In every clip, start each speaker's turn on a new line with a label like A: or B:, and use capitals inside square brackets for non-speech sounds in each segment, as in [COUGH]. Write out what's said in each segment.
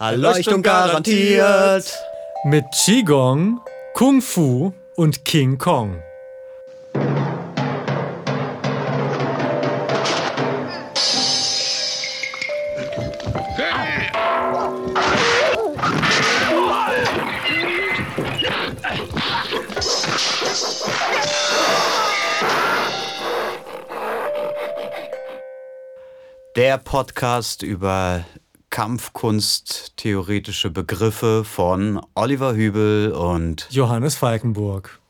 A: Erleuchtung garantiert.
B: Mit Qigong, Kung Fu und King Kong.
A: Der Podcast über Kampfkunst, theoretische Begriffe von Oliver Hübel und
B: Johannes Falkenburg.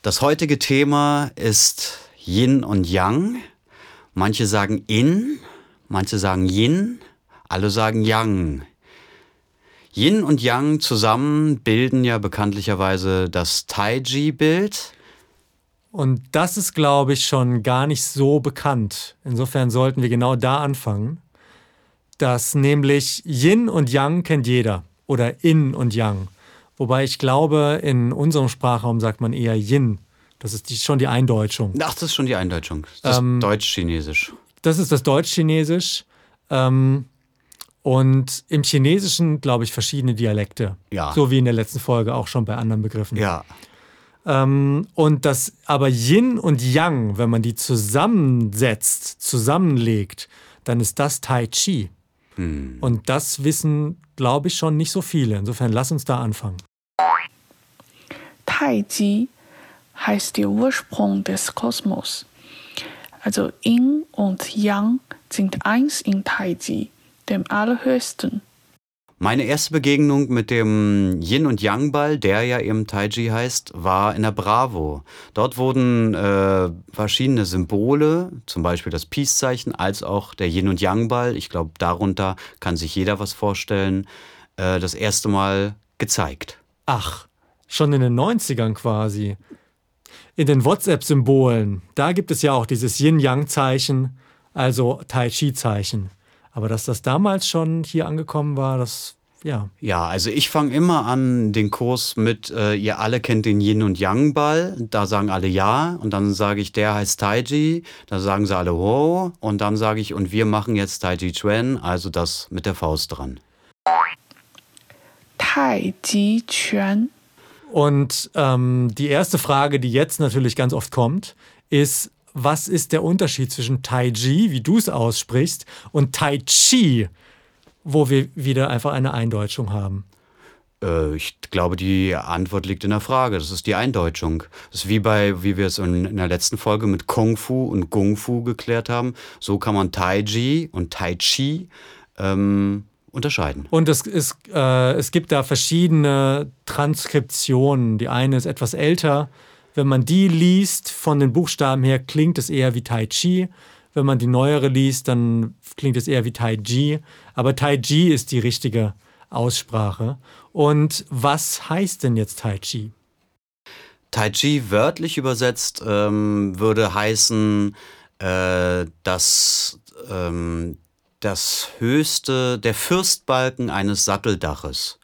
A: Das heutige Thema ist Yin und Yang. Manche sagen In, manche sagen Yin, alle sagen Yang. Yin und Yang zusammen bilden ja bekanntlicherweise das Taiji-Bild.
B: Und das ist, glaube ich, schon gar nicht so bekannt. Insofern sollten wir genau da anfangen dass nämlich Yin und Yang kennt jeder oder In und Yang. Wobei ich glaube, in unserem Sprachraum sagt man eher Yin. Das ist die, schon die Eindeutschung.
A: Ach, das ist schon die Eindeutschung. Das ähm, ist Deutsch-Chinesisch.
B: Das ist das Deutsch-Chinesisch. Ähm, und im Chinesischen, glaube ich, verschiedene Dialekte.
A: Ja.
B: So wie in der letzten Folge auch schon bei anderen Begriffen.
A: Ja.
B: Ähm, und das aber Yin und Yang, wenn man die zusammensetzt, zusammenlegt, dann ist das Tai Chi.
A: Hm.
B: Und das wissen, glaube ich, schon nicht so viele. Insofern lass uns da anfangen.
C: Tai Chi heißt der Ursprung des Kosmos. Also Yin und Yang sind eins in Tai Chi, dem Allerhöchsten.
A: Meine erste Begegnung mit dem Yin- und Yang-Ball, der ja eben Taiji heißt, war in der Bravo. Dort wurden äh, verschiedene Symbole, zum Beispiel das Peace-Zeichen, als auch der Yin- und Yang-Ball, ich glaube, darunter kann sich jeder was vorstellen, äh, das erste Mal gezeigt.
B: Ach, schon in den 90ern quasi. In den WhatsApp-Symbolen, da gibt es ja auch dieses Yin-Yang-Zeichen, also Tai Chi-Zeichen. Aber dass das damals schon hier angekommen war, das ja.
A: Ja, also ich fange immer an den Kurs mit, äh, ihr alle kennt den Yin und Yang Ball. Da sagen alle ja und dann sage ich, der heißt Taiji. Da sagen sie alle ho und dann sage ich, und wir machen jetzt Taiji Chuan, also das mit der Faust dran.
C: Taiji Chuan.
B: Und ähm, die erste Frage, die jetzt natürlich ganz oft kommt, ist, was ist der Unterschied zwischen Tai Chi, wie du es aussprichst, und Tai Chi, wo wir wieder einfach eine Eindeutschung haben?
A: Äh, ich glaube, die Antwort liegt in der Frage. Das ist die Eindeutschung. Das ist wie bei, wie wir es in, der letzten Folge mit Kung Fu und Gung Fu geklärt haben. So kann man Tai Chi und Tai Chi ähm, unterscheiden.
B: Und es, ist, äh, es gibt da verschiedene Transkriptionen. Die eine ist etwas älter, wenn man die liest, von den Buchstaben her, klingt es eher wie Tai Chi. Wenn man die neuere liest, dann klingt es eher wie Tai Chi. Aber Tai Chi ist die richtige Aussprache. Und was heißt denn jetzt Tai Chi?
A: Tai Chi wörtlich übersetzt ähm, würde heißen, äh, dass ähm, das höchste, der Fürstbalken eines Satteldaches.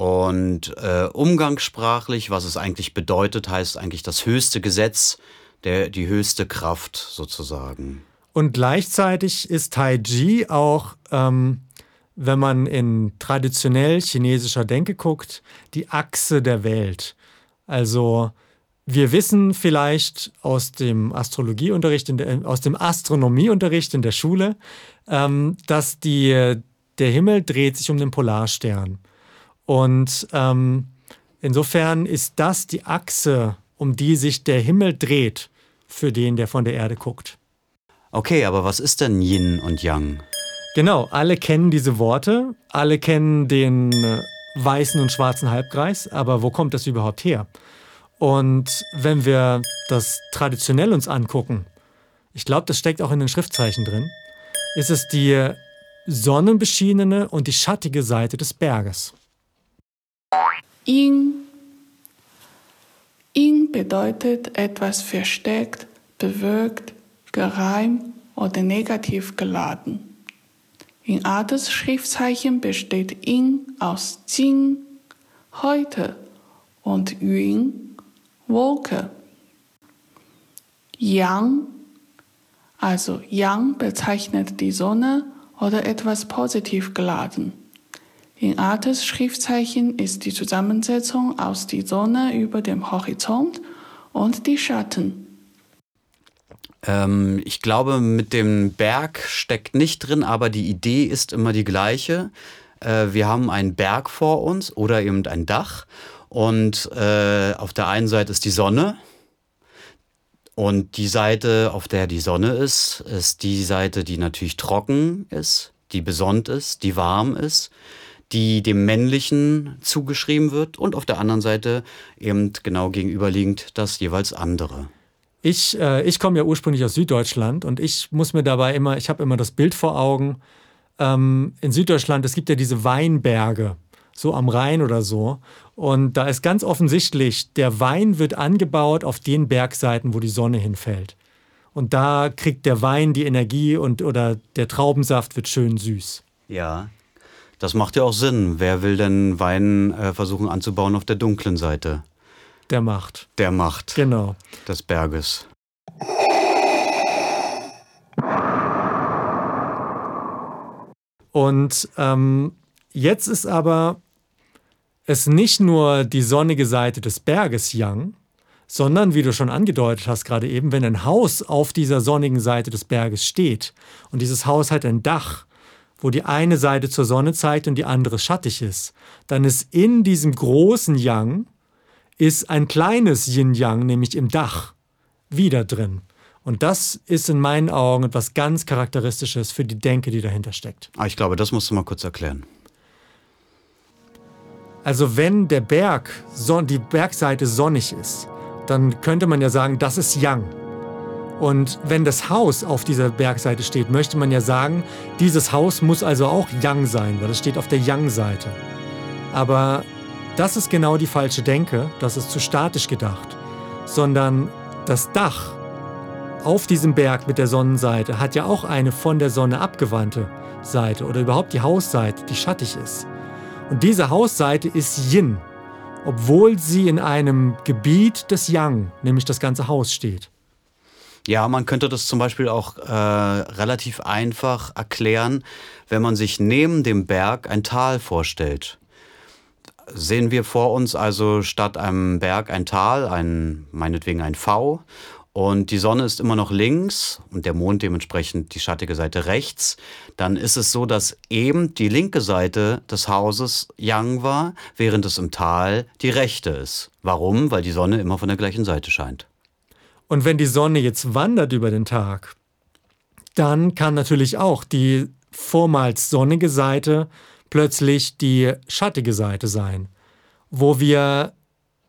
A: Und äh, umgangssprachlich, was es eigentlich bedeutet, heißt eigentlich das höchste Gesetz, der, die höchste Kraft sozusagen.
B: Und gleichzeitig ist Tai Chi auch, ähm, wenn man in traditionell chinesischer Denke guckt, die Achse der Welt. Also wir wissen vielleicht aus dem Astrologieunterricht, der, aus dem Astronomieunterricht in der Schule, ähm, dass die, der Himmel dreht sich um den Polarstern. Und ähm, insofern ist das die Achse, um die sich der Himmel dreht, für den, der von der Erde guckt.
A: Okay, aber was ist denn Yin und Yang?
B: Genau, alle kennen diese Worte, alle kennen den äh, weißen und schwarzen Halbkreis, aber wo kommt das überhaupt her? Und wenn wir das traditionell uns angucken, ich glaube, das steckt auch in den Schriftzeichen drin, ist es die sonnenbeschienene und die schattige Seite des Berges.
C: Yin. Yin bedeutet etwas versteckt, bewirkt, geheim oder negativ geladen. In Adels Schriftzeichen besteht Yin aus Jing, heute und Yun, Wolke. Yang, also Yang bezeichnet die Sonne oder etwas positiv geladen, In Artes Schriftzeichen ist die Zusammensetzung aus die Sonne über dem Horizont und die Schatten.
A: Ähm, ich glaube, mit dem Berg steckt nicht drin, aber die Idee ist immer die gleiche. Äh, wir haben einen Berg vor uns oder eben ein Dach und äh, auf der einen Seite ist die Sonne und die Seite, auf der die Sonne ist, ist die Seite, die natürlich trocken ist, die besonnt ist, die warm ist, die dem Männlichen zugeschrieben wird und auf der anderen Seite eben genau gegenüberliegend das jeweils andere.
B: Ich, äh, ich komme ja ursprünglich aus Süddeutschland und ich muss mir dabei immer, ich habe immer das Bild vor Augen. Ähm, in Süddeutschland, es gibt ja diese Weinberge, so am Rhein oder so. Und da ist ganz offensichtlich, der Wein wird angebaut auf den Bergseiten, wo die Sonne hinfällt. Und da kriegt der Wein die Energie und oder der Traubensaft wird schön süß.
A: Ja, das macht ja auch Sinn. Wer will denn Wein äh, versuchen anzubauen auf der dunklen Seite?
B: Der Macht.
A: Der Macht.
B: Genau.
A: Des Berges.
B: Und ähm, jetzt ist aber es nicht nur die sonnige Seite des Berges Yang, sondern wie du schon angedeutet hast gerade eben, wenn ein Haus auf dieser sonnigen Seite des Berges steht und dieses Haus hat ein Dach, wo die eine Seite zur Sonne zeigt und die andere schattig ist, dann ist in diesem großen Yang ist ein kleines Yin-Yang, nämlich im Dach, wieder drin. Und das ist in meinen Augen etwas ganz Charakteristisches für die Denke, die dahinter steckt.
A: Ah, ich glaube, das musst du mal kurz erklären.
B: Also wenn der Berg, die Bergseite sonnig ist, dann könnte man ja sagen, das ist Yang. Und wenn das Haus auf dieser Bergseite steht, möchte man ja sagen, dieses Haus muss also auch Yang sein, weil es steht auf der Yang-Seite. Aber das ist genau die falsche Denke, das ist zu statisch gedacht, sondern das Dach auf diesem Berg mit der Sonnenseite hat ja auch eine von der Sonne abgewandte Seite oder überhaupt die Hausseite, die schattig ist. Und diese Hausseite ist Yin, obwohl sie in einem Gebiet des Yang, nämlich das ganze Haus, steht.
A: Ja, man könnte das zum Beispiel auch äh, relativ einfach erklären, wenn man sich neben dem Berg ein Tal vorstellt sehen wir vor uns also statt einem Berg ein Tal, ein, meinetwegen ein V. Und die Sonne ist immer noch links und der Mond dementsprechend die schattige Seite rechts. Dann ist es so, dass eben die linke Seite des Hauses Yang war, während es im Tal die rechte ist. Warum? Weil die Sonne immer von der gleichen Seite scheint.
B: Und wenn die Sonne jetzt wandert über den Tag, dann kann natürlich auch die vormals sonnige Seite plötzlich die schattige Seite sein, wo wir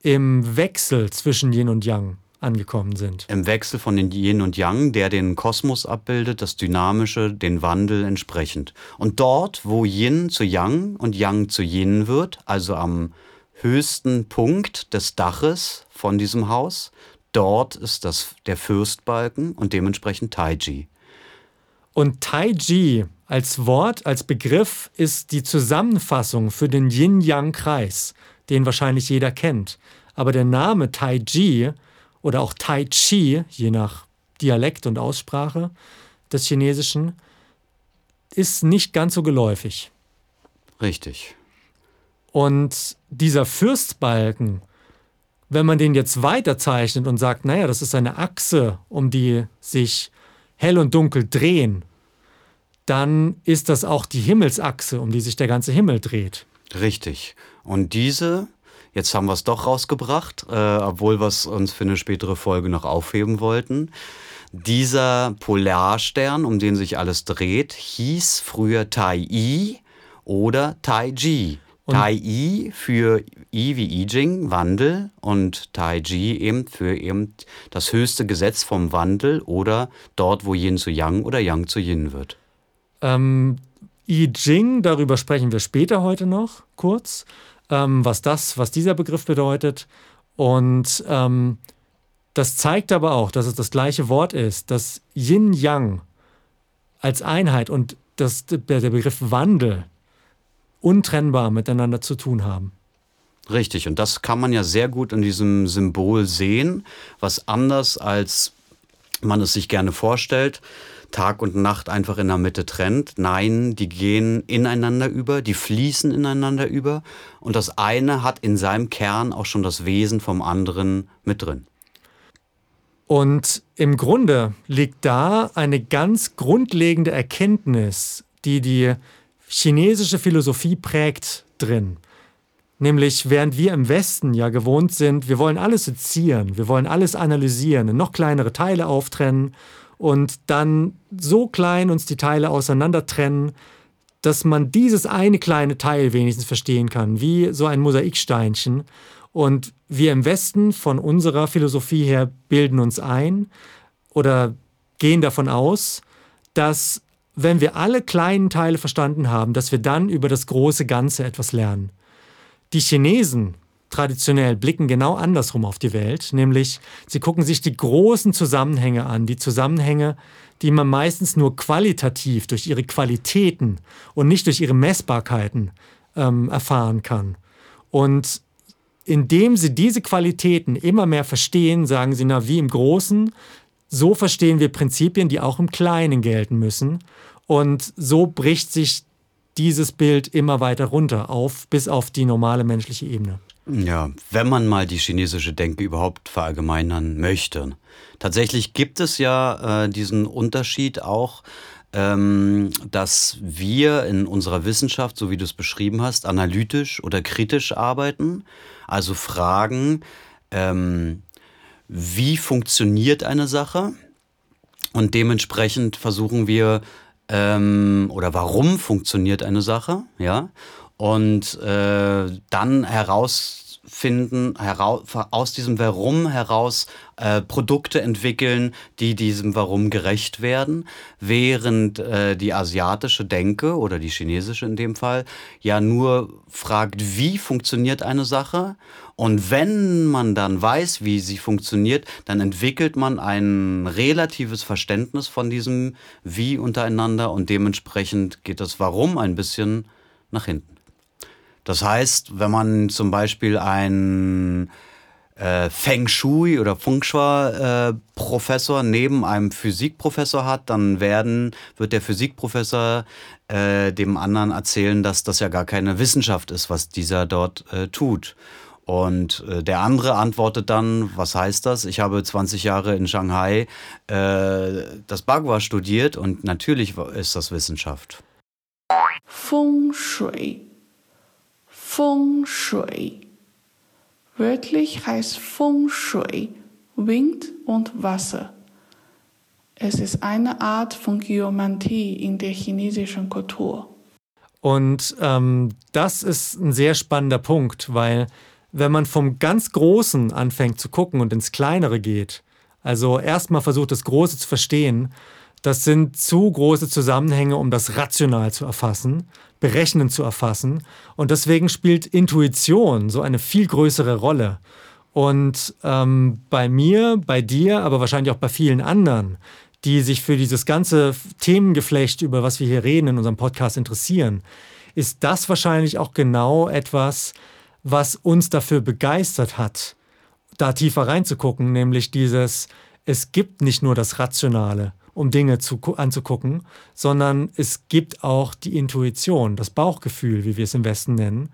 B: im Wechsel zwischen Yin und Yang angekommen sind.
A: Im Wechsel von den Yin und Yang, der den Kosmos abbildet, das Dynamische, den Wandel entsprechend. Und dort, wo Yin zu Yang und Yang zu Yin wird, also am höchsten Punkt des Daches von diesem Haus, dort ist das der Fürstbalken und dementsprechend Taiji.
B: Und Taiji als Wort, als Begriff ist die Zusammenfassung für den Yin-Yang-Kreis, den wahrscheinlich jeder kennt. Aber der Name Taiji oder auch Tai Chi, je nach Dialekt und Aussprache des Chinesischen, ist nicht ganz so geläufig.
A: Richtig.
B: Und dieser Fürstbalken, wenn man den jetzt weiterzeichnet und sagt, naja, das ist eine Achse, um die sich hell und dunkel drehen, dann ist das auch die Himmelsachse, um die sich der ganze Himmel dreht.
A: Richtig. Und diese, jetzt haben wir es doch rausgebracht, äh, obwohl wir es uns für eine spätere Folge noch aufheben wollten. Dieser Polarstern, um den sich alles dreht, hieß früher Tai I oder Tai Ji. Tai I für I wie I Ching, Wandel, und Tai Ji eben für eben das höchste Gesetz vom Wandel oder dort, wo Yin zu Yang oder Yang zu Yin wird.
B: Ähm, I Ching, darüber sprechen wir später heute noch kurz, ähm, was das, was dieser Begriff bedeutet. Und ähm, das zeigt aber auch, dass es das gleiche Wort ist, dass Yin Yang als Einheit und das, der Begriff Wandel untrennbar miteinander zu tun haben.
A: Richtig, und das kann man ja sehr gut in diesem Symbol sehen, was anders als man es sich gerne vorstellt. Tag und Nacht einfach in der Mitte trennt. Nein, die gehen ineinander über, die fließen ineinander über. Und das eine hat in seinem Kern auch schon das Wesen vom anderen mit drin.
B: Und im Grunde liegt da eine ganz grundlegende Erkenntnis, die die chinesische Philosophie prägt, drin. Nämlich, während wir im Westen ja gewohnt sind, wir wollen alles sezieren, wir wollen alles analysieren, in noch kleinere Teile auftrennen und dann so klein uns die Teile auseinander trennen, dass man dieses eine kleine Teil wenigstens verstehen kann, wie so ein Mosaiksteinchen. Und wir im Westen von unserer Philosophie her bilden uns ein oder gehen davon aus, dass wenn wir alle kleinen Teile verstanden haben, dass wir dann über das große Ganze etwas lernen. Die Chinesen traditionell blicken genau andersrum auf die Welt, nämlich sie gucken sich die großen Zusammenhänge an, die Zusammenhänge, die man meistens nur qualitativ durch ihre Qualitäten und nicht durch ihre Messbarkeiten ähm, erfahren kann. Und indem sie diese Qualitäten immer mehr verstehen, sagen sie, na, wie im Großen, so verstehen wir Prinzipien, die auch im Kleinen gelten müssen. Und so bricht sich dieses Bild immer weiter runter auf, bis auf die normale menschliche Ebene.
A: Ja, wenn man mal die chinesische Denke überhaupt verallgemeinern möchte. Tatsächlich gibt es ja äh, diesen Unterschied auch, ähm, dass wir in unserer Wissenschaft, so wie du es beschrieben hast, analytisch oder kritisch arbeiten. Also fragen, ähm, wie funktioniert eine Sache? Und dementsprechend versuchen wir, ähm, oder warum funktioniert eine Sache, ja? und äh, dann herausfinden, heraus, aus diesem Warum heraus äh, Produkte entwickeln, die diesem Warum gerecht werden, während äh, die asiatische Denke oder die chinesische in dem Fall ja nur fragt, wie funktioniert eine Sache und wenn man dann weiß, wie sie funktioniert, dann entwickelt man ein relatives Verständnis von diesem Wie untereinander und dementsprechend geht das Warum ein bisschen nach hinten. Das heißt, wenn man zum Beispiel ein äh, Feng Shui oder Feng Shui äh, Professor neben einem Physikprofessor hat, dann werden, wird der Physikprofessor äh, dem anderen erzählen, dass das ja gar keine Wissenschaft ist, was dieser dort äh, tut. Und äh, der andere antwortet dann, was heißt das? Ich habe 20 Jahre in Shanghai äh, das Bagua studiert und natürlich ist das Wissenschaft.
C: Feng Shui Feng Shui. Wörtlich heißt Feng Shui Wind und Wasser. Es ist eine Art von Geomantie in der chinesischen Kultur.
B: Und ähm, das ist ein sehr spannender Punkt, weil wenn man vom ganz Großen anfängt zu gucken und ins Kleinere geht, also erstmal versucht, das Große zu verstehen, das sind zu große Zusammenhänge, um das rational zu erfassen. Berechnen zu erfassen. Und deswegen spielt Intuition so eine viel größere Rolle. Und ähm, bei mir, bei dir, aber wahrscheinlich auch bei vielen anderen, die sich für dieses ganze Themengeflecht, über was wir hier reden in unserem Podcast interessieren, ist das wahrscheinlich auch genau etwas, was uns dafür begeistert hat, da tiefer reinzugucken, nämlich dieses, es gibt nicht nur das Rationale, um Dinge zu, anzugucken, sondern es gibt auch die Intuition, das Bauchgefühl, wie wir es im Westen nennen.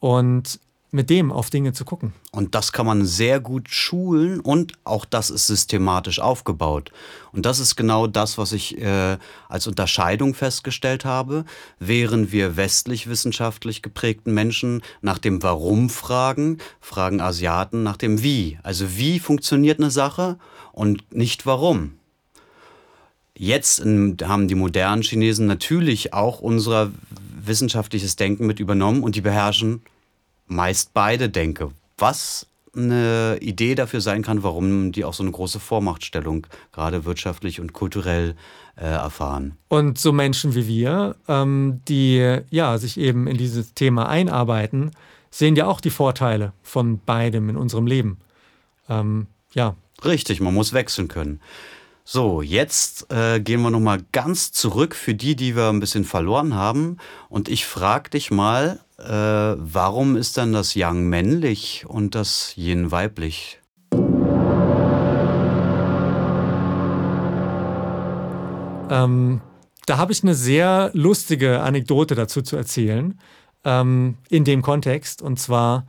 B: Und mit dem auf Dinge zu gucken.
A: Und das kann man sehr gut schulen und auch das ist systematisch aufgebaut. Und das ist genau das, was ich äh, als Unterscheidung festgestellt habe. Während wir westlich wissenschaftlich geprägten Menschen nach dem Warum fragen, fragen Asiaten nach dem Wie. Also wie funktioniert eine Sache und nicht warum. Jetzt haben die modernen Chinesen natürlich auch unser wissenschaftliches Denken mit übernommen und die beherrschen meist beide Denke. Was eine Idee dafür sein kann, warum die auch so eine große Vormachtstellung gerade wirtschaftlich und kulturell äh, erfahren.
B: Und so Menschen wie wir, ähm, die ja sich eben in dieses Thema einarbeiten, sehen ja auch die Vorteile von beidem in unserem Leben. Ähm, ja.
A: Richtig, man muss wechseln können. So, jetzt äh, gehen wir nochmal ganz zurück für die, die wir ein bisschen verloren haben. Und ich frage dich mal, äh, warum ist dann das Yang männlich und das Yin weiblich?
B: Ähm, da habe ich eine sehr lustige Anekdote dazu zu erzählen, ähm, in dem Kontext. Und zwar,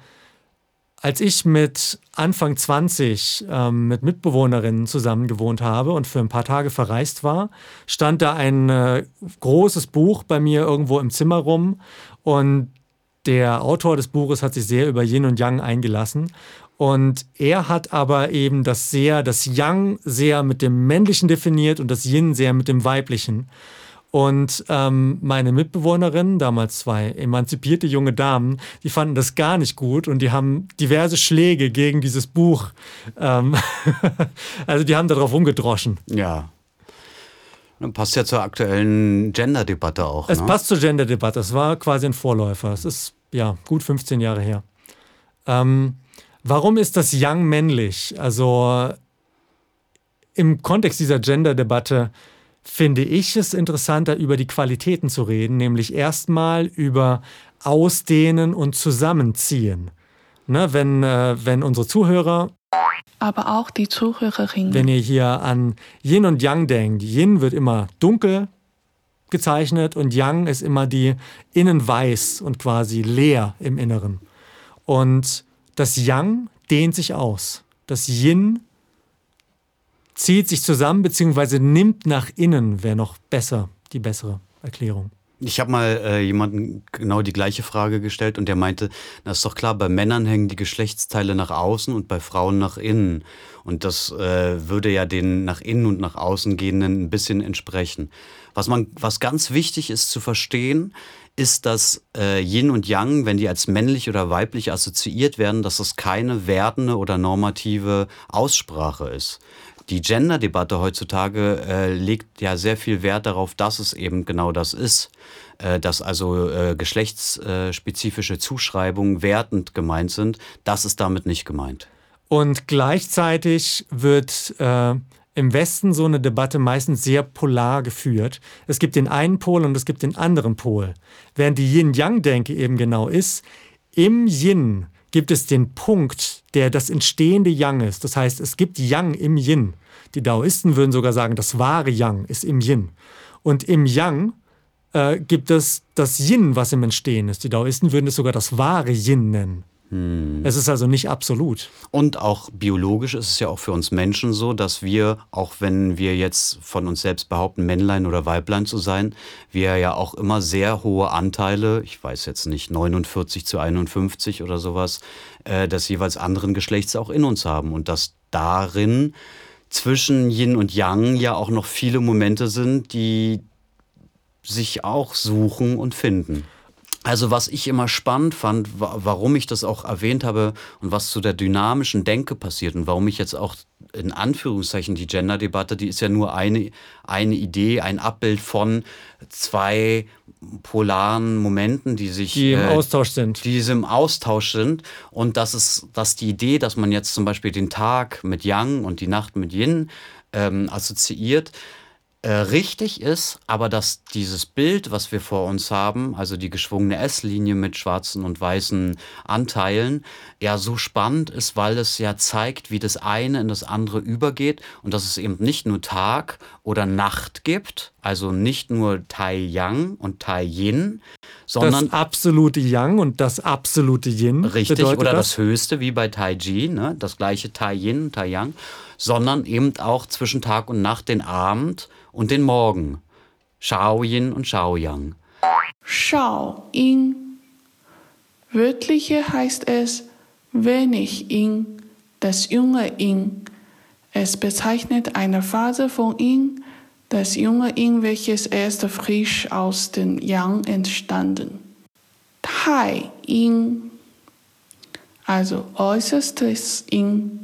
B: als ich mit Anfang 20 ähm, mit Mitbewohnerinnen zusammen gewohnt habe und für ein paar Tage verreist war, stand da ein äh, großes Buch bei mir irgendwo im Zimmer rum und der Autor des Buches hat sich sehr über Yin und Yang eingelassen. Und er hat aber eben das sehr, das Yang sehr mit dem Männlichen definiert und das Yin sehr mit dem Weiblichen. Und ähm, meine Mitbewohnerinnen, damals zwei emanzipierte junge Damen, die fanden das gar nicht gut und die haben diverse Schläge gegen dieses Buch. Ähm [LAUGHS] also die haben darauf rumgedroschen.
A: Ja. Passt ja zur aktuellen Gender-Debatte auch.
B: Es
A: ne?
B: passt zur Gender-Debatte. Es war quasi ein Vorläufer. Es ist ja gut 15 Jahre her. Ähm, warum ist das Young männlich? Also im Kontext dieser Gender-Debatte finde ich es interessanter, über die Qualitäten zu reden, nämlich erstmal über Ausdehnen und Zusammenziehen. Ne, wenn, äh, wenn unsere Zuhörer.
C: Aber auch die Zuhörerinnen.
B: Wenn ihr hier an Yin und Yang denkt, Yin wird immer dunkel gezeichnet und Yang ist immer die innen weiß und quasi leer im Inneren. Und das Yang dehnt sich aus. Das Yin zieht sich zusammen bzw. nimmt nach innen, wäre noch besser, die bessere Erklärung.
A: Ich habe mal äh, jemanden genau die gleiche Frage gestellt und der meinte, das ist doch klar, bei Männern hängen die Geschlechtsteile nach außen und bei Frauen nach innen. Und das äh, würde ja den nach innen und nach außen gehenden ein bisschen entsprechen. Was, man, was ganz wichtig ist zu verstehen, ist, dass äh, Yin und Yang, wenn die als männlich oder weiblich assoziiert werden, dass das keine wertende oder normative Aussprache ist die Gender-Debatte heutzutage äh, legt ja sehr viel Wert darauf, dass es eben genau das ist, äh, dass also äh, geschlechtsspezifische Zuschreibungen wertend gemeint sind. Das ist damit nicht gemeint.
B: Und gleichzeitig wird äh, im Westen so eine Debatte meistens sehr polar geführt. Es gibt den einen Pol und es gibt den anderen Pol. Während die Yin-Yang-Denke eben genau ist, im Yin gibt es den Punkt, der das entstehende Yang ist. Das heißt, es gibt Yang im Yin. Die Daoisten würden sogar sagen, das wahre Yang ist im Yin. Und im Yang äh, gibt es das Yin, was im Entstehen ist. Die Daoisten würden es sogar das wahre Yin nennen. Hm. Es ist also nicht absolut.
A: Und auch biologisch ist es ja auch für uns Menschen so, dass wir, auch wenn wir jetzt von uns selbst behaupten, Männlein oder Weiblein zu sein, wir ja auch immer sehr hohe Anteile, ich weiß jetzt nicht, 49 zu 51 oder sowas, äh, des jeweils anderen Geschlechts auch in uns haben. Und dass darin zwischen Yin und Yang ja auch noch viele Momente sind, die sich auch suchen und finden. Also was ich immer spannend fand, warum ich das auch erwähnt habe und was zu der dynamischen Denke passiert und warum ich jetzt auch in Anführungszeichen die Gender-Debatte, die ist ja nur eine, eine Idee, ein Abbild von zwei polaren Momenten, die sich
B: die im äh, Austausch sind,
A: die im Austausch sind. Und das ist, dass die Idee, dass man jetzt zum Beispiel den Tag mit Yang und die Nacht mit Yin ähm, assoziiert, äh, richtig ist, aber dass dieses Bild, was wir vor uns haben, also die geschwungene S-Linie mit schwarzen und weißen Anteilen, ja so spannend ist, weil es ja zeigt, wie das eine in das andere übergeht und dass es eben nicht nur Tag oder Nacht gibt, also nicht nur Tai Yang und Tai Yin, sondern
B: das absolute Yang und das absolute Yin.
A: Richtig, oder das? das Höchste wie bei Tai Chi, ne? das gleiche Tai Yin, Tai Yang, sondern eben auch zwischen Tag und Nacht den Abend und den Morgen. Shao Yin und Shao Yang.
C: Shao Yin. Wörtliche heißt es wenig Yin, das junge Yin. Es bezeichnet eine Phase von Yin, das junge Yin, welches erst frisch aus dem Yang entstanden. Tai Yin, also äußerstes Yin,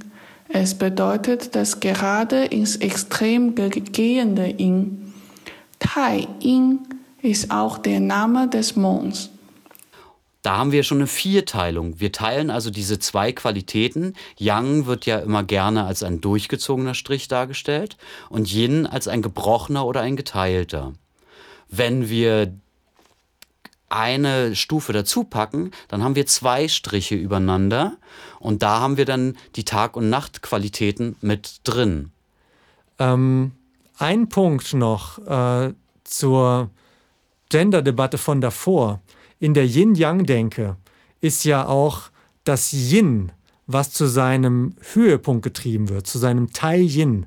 C: es bedeutet das gerade ins Extrem gehende Yin. Tai Yin ist auch der Name des Monds.
A: Da haben wir schon eine Vierteilung. Wir teilen also diese zwei Qualitäten. Yang wird ja immer gerne als ein durchgezogener Strich dargestellt und Yin als ein gebrochener oder ein geteilter. Wenn wir eine Stufe dazu packen, dann haben wir zwei Striche übereinander und da haben wir dann die Tag- und Nachtqualitäten mit drin.
B: Ähm, ein Punkt noch äh, zur Gender-Debatte von davor. In der Yin-Yang-Denke ist ja auch das Yin, was zu seinem Höhepunkt getrieben wird, zu seinem Teil Yin.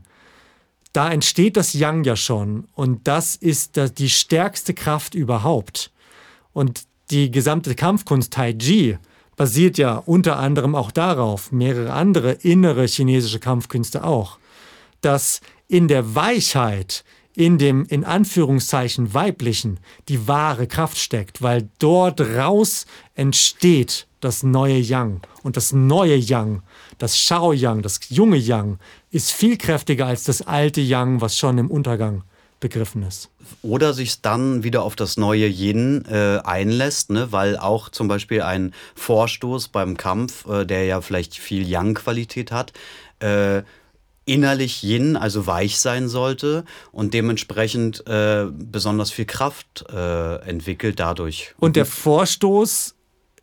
B: Da entsteht das Yang ja schon und das ist die stärkste Kraft überhaupt. Und die gesamte Kampfkunst Tai Chi basiert ja unter anderem auch darauf, mehrere andere innere chinesische Kampfkünste auch, dass in der Weichheit, in dem in Anführungszeichen weiblichen, die wahre Kraft steckt, weil dort raus entsteht das neue Yang. Und das neue Yang, das Shao Yang, das junge Yang, ist viel kräftiger als das alte Yang, was schon im Untergang begriffen ist.
A: Oder sich dann wieder auf das neue Yin äh, einlässt, ne? weil auch zum Beispiel ein Vorstoß beim Kampf, äh, der ja vielleicht viel Yang-Qualität hat, äh, innerlich Yin, also weich sein sollte und dementsprechend äh, besonders viel Kraft äh, entwickelt dadurch.
B: Und der Vorstoß,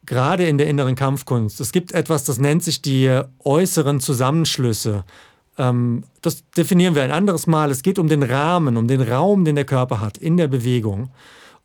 B: gerade in der inneren Kampfkunst, es gibt etwas, das nennt sich die äußeren Zusammenschlüsse. Ähm, das definieren wir ein anderes Mal. Es geht um den Rahmen, um den Raum, den der Körper hat in der Bewegung.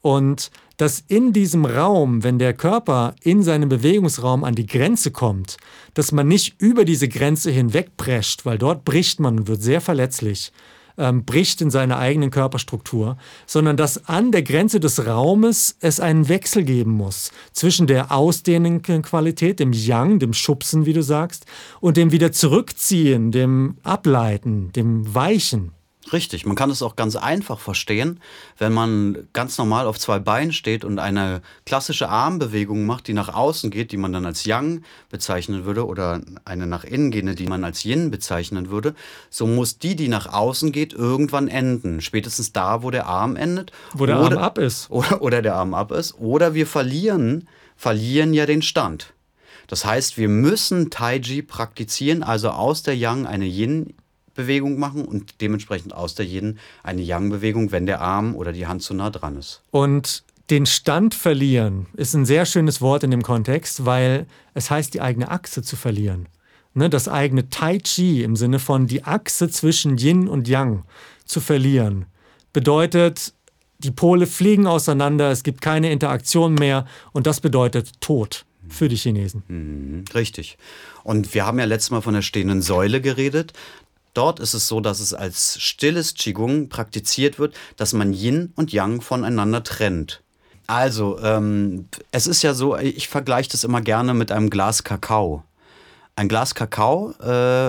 B: Und dass in diesem Raum, wenn der Körper in seinem Bewegungsraum an die Grenze kommt, dass man nicht über diese Grenze hinwegprescht, weil dort bricht man und wird sehr verletzlich, ähm, bricht in seiner eigenen Körperstruktur, sondern dass an der Grenze des Raumes es einen Wechsel geben muss zwischen der ausdehnenden Qualität, dem Yang, dem Schubsen, wie du sagst, und dem wieder zurückziehen, dem Ableiten, dem Weichen.
A: Richtig, man kann es auch ganz einfach verstehen, wenn man ganz normal auf zwei Beinen steht und eine klassische Armbewegung macht, die nach außen geht, die man dann als Yang bezeichnen würde, oder eine nach innen gehende, die man als Yin bezeichnen würde, so muss die, die nach außen geht, irgendwann enden. Spätestens da, wo der Arm endet.
B: Wo der oder, Arm ab ist.
A: Oder, oder der Arm ab ist. Oder wir verlieren, verlieren ja den Stand. Das heißt, wir müssen Tai Chi praktizieren, also aus der Yang eine Yin Bewegung machen und dementsprechend aus der Yin eine Yang-Bewegung, wenn der Arm oder die Hand zu nah dran ist.
B: Und den Stand verlieren ist ein sehr schönes Wort in dem Kontext, weil es heißt, die eigene Achse zu verlieren. Ne, das eigene Tai Chi im Sinne von die Achse zwischen Yin und Yang zu verlieren, bedeutet, die Pole fliegen auseinander, es gibt keine Interaktion mehr und das bedeutet Tod für die Chinesen.
A: Mhm, richtig. Und wir haben ja letztes Mal von der stehenden Säule geredet. Dort ist es so, dass es als stilles Qigong praktiziert wird, dass man Yin und Yang voneinander trennt. Also, ähm, es ist ja so, ich vergleiche das immer gerne mit einem Glas Kakao. Ein Glas Kakao, äh,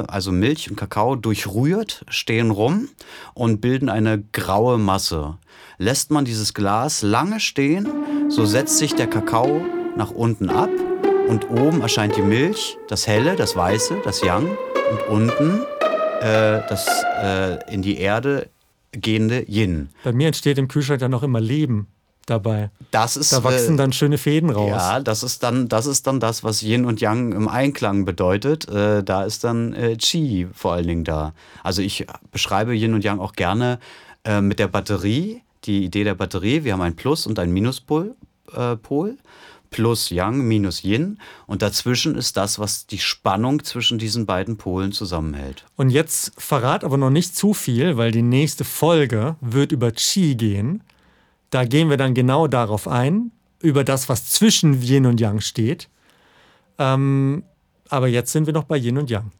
A: also Milch und Kakao, durchrührt, stehen rum und bilden eine graue Masse. Lässt man dieses Glas lange stehen, so setzt sich der Kakao nach unten ab und oben erscheint die Milch, das Helle, das Weiße, das Yang und unten äh, das äh, in die Erde gehende Yin.
B: Bei mir entsteht im Kühlschrank dann auch immer Leben dabei.
A: Das ist,
B: da wachsen äh, dann schöne Fäden raus.
A: Ja, das ist dann das, ist dann das was Yin und Yang im Einklang bedeutet. Äh, da ist dann äh, Qi vor allen Dingen da. Also ich beschreibe Yin und Yang auch gerne äh, mit der Batterie, die Idee der Batterie. Wir haben ein Plus- und ein Minuspol. Äh, Pol plus Yang minus Yin. Und dazwischen ist das, was die Spannung zwischen diesen beiden Polen zusammenhält.
B: Und jetzt verrat aber noch nicht zu viel, weil die nächste Folge wird über Qi gehen. Da gehen wir dann genau darauf ein, über das, was zwischen Yin und Yang steht. Ähm, aber jetzt sind wir noch bei Yin und Yang.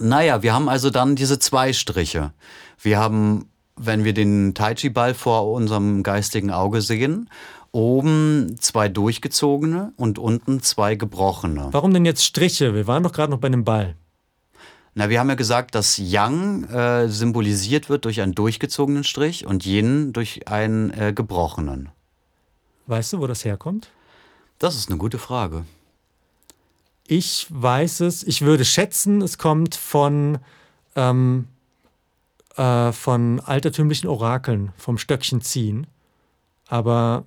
A: Naja, wir haben also dann diese zwei Striche. Wir haben, wenn wir den Tai Chi-Ball vor unserem geistigen Auge sehen oben zwei durchgezogene und unten zwei gebrochene.
B: Warum denn jetzt Striche? Wir waren doch gerade noch bei einem Ball.
A: Na, wir haben ja gesagt, dass Yang äh, symbolisiert wird durch einen durchgezogenen Strich und Yin durch einen äh, gebrochenen.
B: Weißt du, wo das herkommt?
A: Das ist eine gute Frage.
B: Ich weiß es. Ich würde schätzen, es kommt von, ähm, äh, von altertümlichen Orakeln, vom Stöckchen ziehen. Aber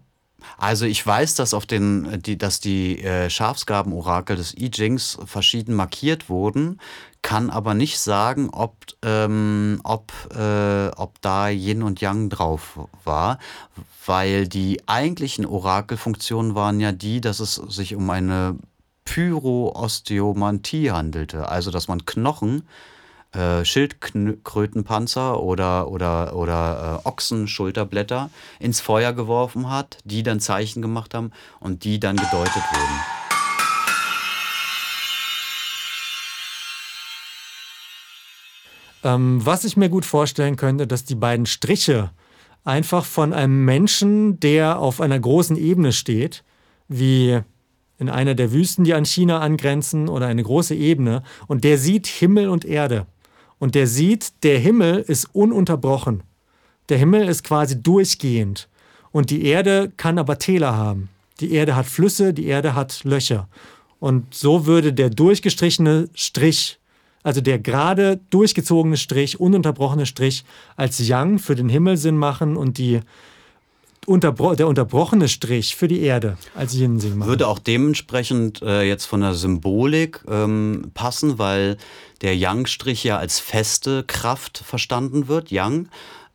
A: also ich weiß, dass auf den, die, dass die äh, Schafsgabenorakel des I Chings verschieden markiert wurden, kann aber nicht sagen, ob, ähm, ob, äh, ob da Yin und Yang drauf war, weil die eigentlichen Orakelfunktionen waren ja die, dass es sich um eine Pyroosteomantie handelte, also dass man Knochen äh, Schildkrötenpanzer oder, oder, oder äh, Ochsenschulterblätter ins Feuer geworfen hat, die dann Zeichen gemacht haben und die dann gedeutet wurden.
B: Ähm, was ich mir gut vorstellen könnte, dass die beiden Striche einfach von einem Menschen, der auf einer großen Ebene steht, wie in einer der Wüsten, die an China angrenzen, oder eine große Ebene, und der sieht Himmel und Erde. Und der sieht, der Himmel ist ununterbrochen. Der Himmel ist quasi durchgehend. Und die Erde kann aber Täler haben. Die Erde hat Flüsse, die Erde hat Löcher. Und so würde der durchgestrichene Strich also der gerade durchgezogene Strich, ununterbrochene Strich als Yang für den Himmel Sinn machen und die unterbro der unterbrochene Strich für die Erde als Yin Sinn machen.
A: Würde auch dementsprechend äh, jetzt von der Symbolik ähm, passen, weil der Yang-Strich ja als feste Kraft verstanden wird, Yang.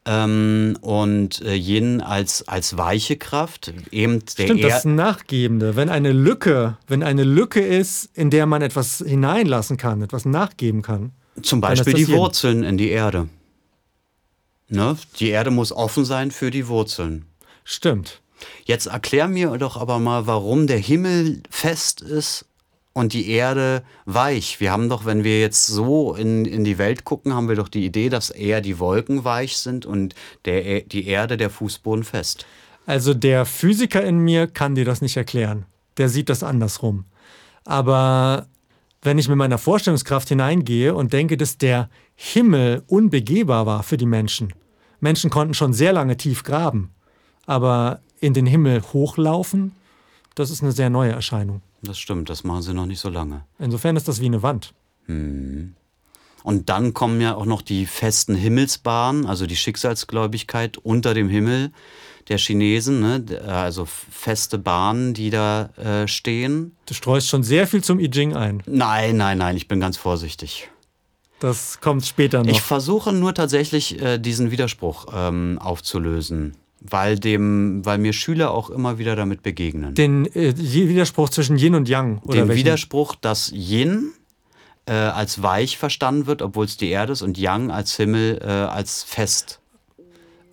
A: Ähm, und äh, Yin als, als weiche Kraft. Eben der
B: Stimmt, das ist ein Nachgebende. Wenn eine Lücke, wenn eine Lücke ist, in der man etwas hineinlassen kann, etwas nachgeben kann.
A: Zum Beispiel die Yin. Wurzeln in die Erde. Ne? Die Erde muss offen sein für die Wurzeln.
B: Stimmt.
A: Jetzt erklär mir doch aber mal, warum der Himmel fest ist und die Erde weich. Wir haben doch, wenn wir jetzt so in, in die Welt gucken, haben wir doch die Idee, dass eher die Wolken weich sind und der, die Erde, der Fußboden fest.
B: Also der Physiker in mir kann dir das nicht erklären. Der sieht das andersrum. Aber wenn ich mit meiner Vorstellungskraft hineingehe und denke, dass der Himmel unbegehbar war für die Menschen. Menschen konnten schon sehr lange tief graben, aber in den Himmel hochlaufen, das ist eine sehr neue Erscheinung.
A: Das stimmt, das machen sie noch nicht so lange.
B: Insofern ist das wie eine Wand.
A: Hm. Und dann kommen ja auch noch die festen Himmelsbahnen, also die Schicksalsgläubigkeit unter dem Himmel der Chinesen, ne? also feste Bahnen, die da äh, stehen.
B: Du streust schon sehr viel zum I Ching ein.
A: Nein, nein, nein, ich bin ganz vorsichtig.
B: Das kommt später noch.
A: Ich versuche nur tatsächlich äh, diesen Widerspruch ähm, aufzulösen weil dem, weil mir Schüler auch immer wieder damit begegnen.
B: Den äh, Widerspruch zwischen Yin und Yang
A: oder Den welchen? Widerspruch, dass Yin äh, als weich verstanden wird, obwohl es die Erde ist, und Yang als Himmel äh, als fest.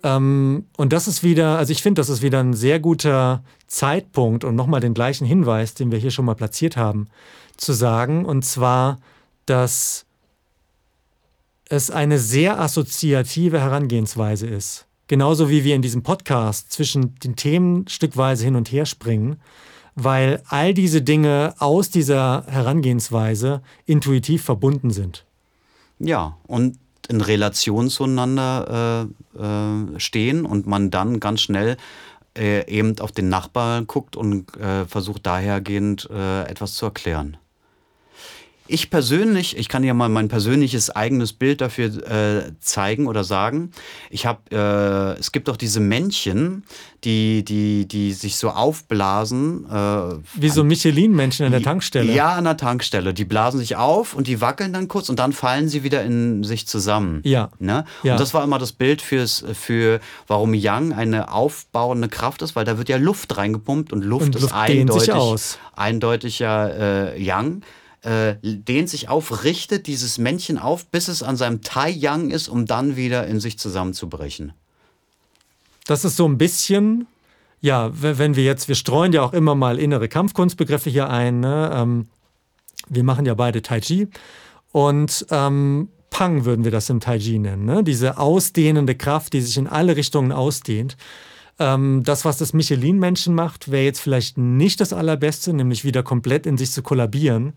B: Ähm, und das ist wieder, also ich finde, das ist wieder ein sehr guter Zeitpunkt und nochmal den gleichen Hinweis, den wir hier schon mal platziert haben, zu sagen, und zwar, dass es eine sehr assoziative Herangehensweise ist. Genauso wie wir in diesem Podcast zwischen den Themen stückweise hin und her springen, weil all diese Dinge aus dieser Herangehensweise intuitiv verbunden sind.
A: Ja, und in Relation zueinander äh, äh, stehen und man dann ganz schnell äh, eben auf den Nachbarn guckt und äh, versucht dahergehend äh, etwas zu erklären. Ich persönlich, ich kann ja mal mein persönliches eigenes Bild dafür äh, zeigen oder sagen. Ich habe, äh, es gibt auch diese Männchen, die, die, die sich so aufblasen. Äh,
B: Wie so Michelin-Männchen an der Tankstelle.
A: Ja, an der Tankstelle. Die blasen sich auf und die wackeln dann kurz und dann fallen sie wieder in sich zusammen.
B: Ja.
A: Ne?
B: ja.
A: Und das war immer das Bild fürs, für, warum Yang eine aufbauende Kraft ist, weil da wird ja Luft reingepumpt und Luft, und Luft ist eindeutig, eindeutig ja äh, Yang äh, dehnt sich auf, richtet dieses Männchen auf, bis es an seinem Tai Yang ist, um dann wieder in sich zusammenzubrechen.
B: Das ist so ein bisschen, ja, wenn wir jetzt, wir streuen ja auch immer mal innere Kampfkunstbegriffe hier ein. Ne? Ähm, wir machen ja beide Tai Chi und ähm, Pang würden wir das im Tai Chi nennen. Ne? Diese ausdehnende Kraft, die sich in alle Richtungen ausdehnt. Ähm, das, was das Michelin-Menschen macht, wäre jetzt vielleicht nicht das Allerbeste, nämlich wieder komplett in sich zu kollabieren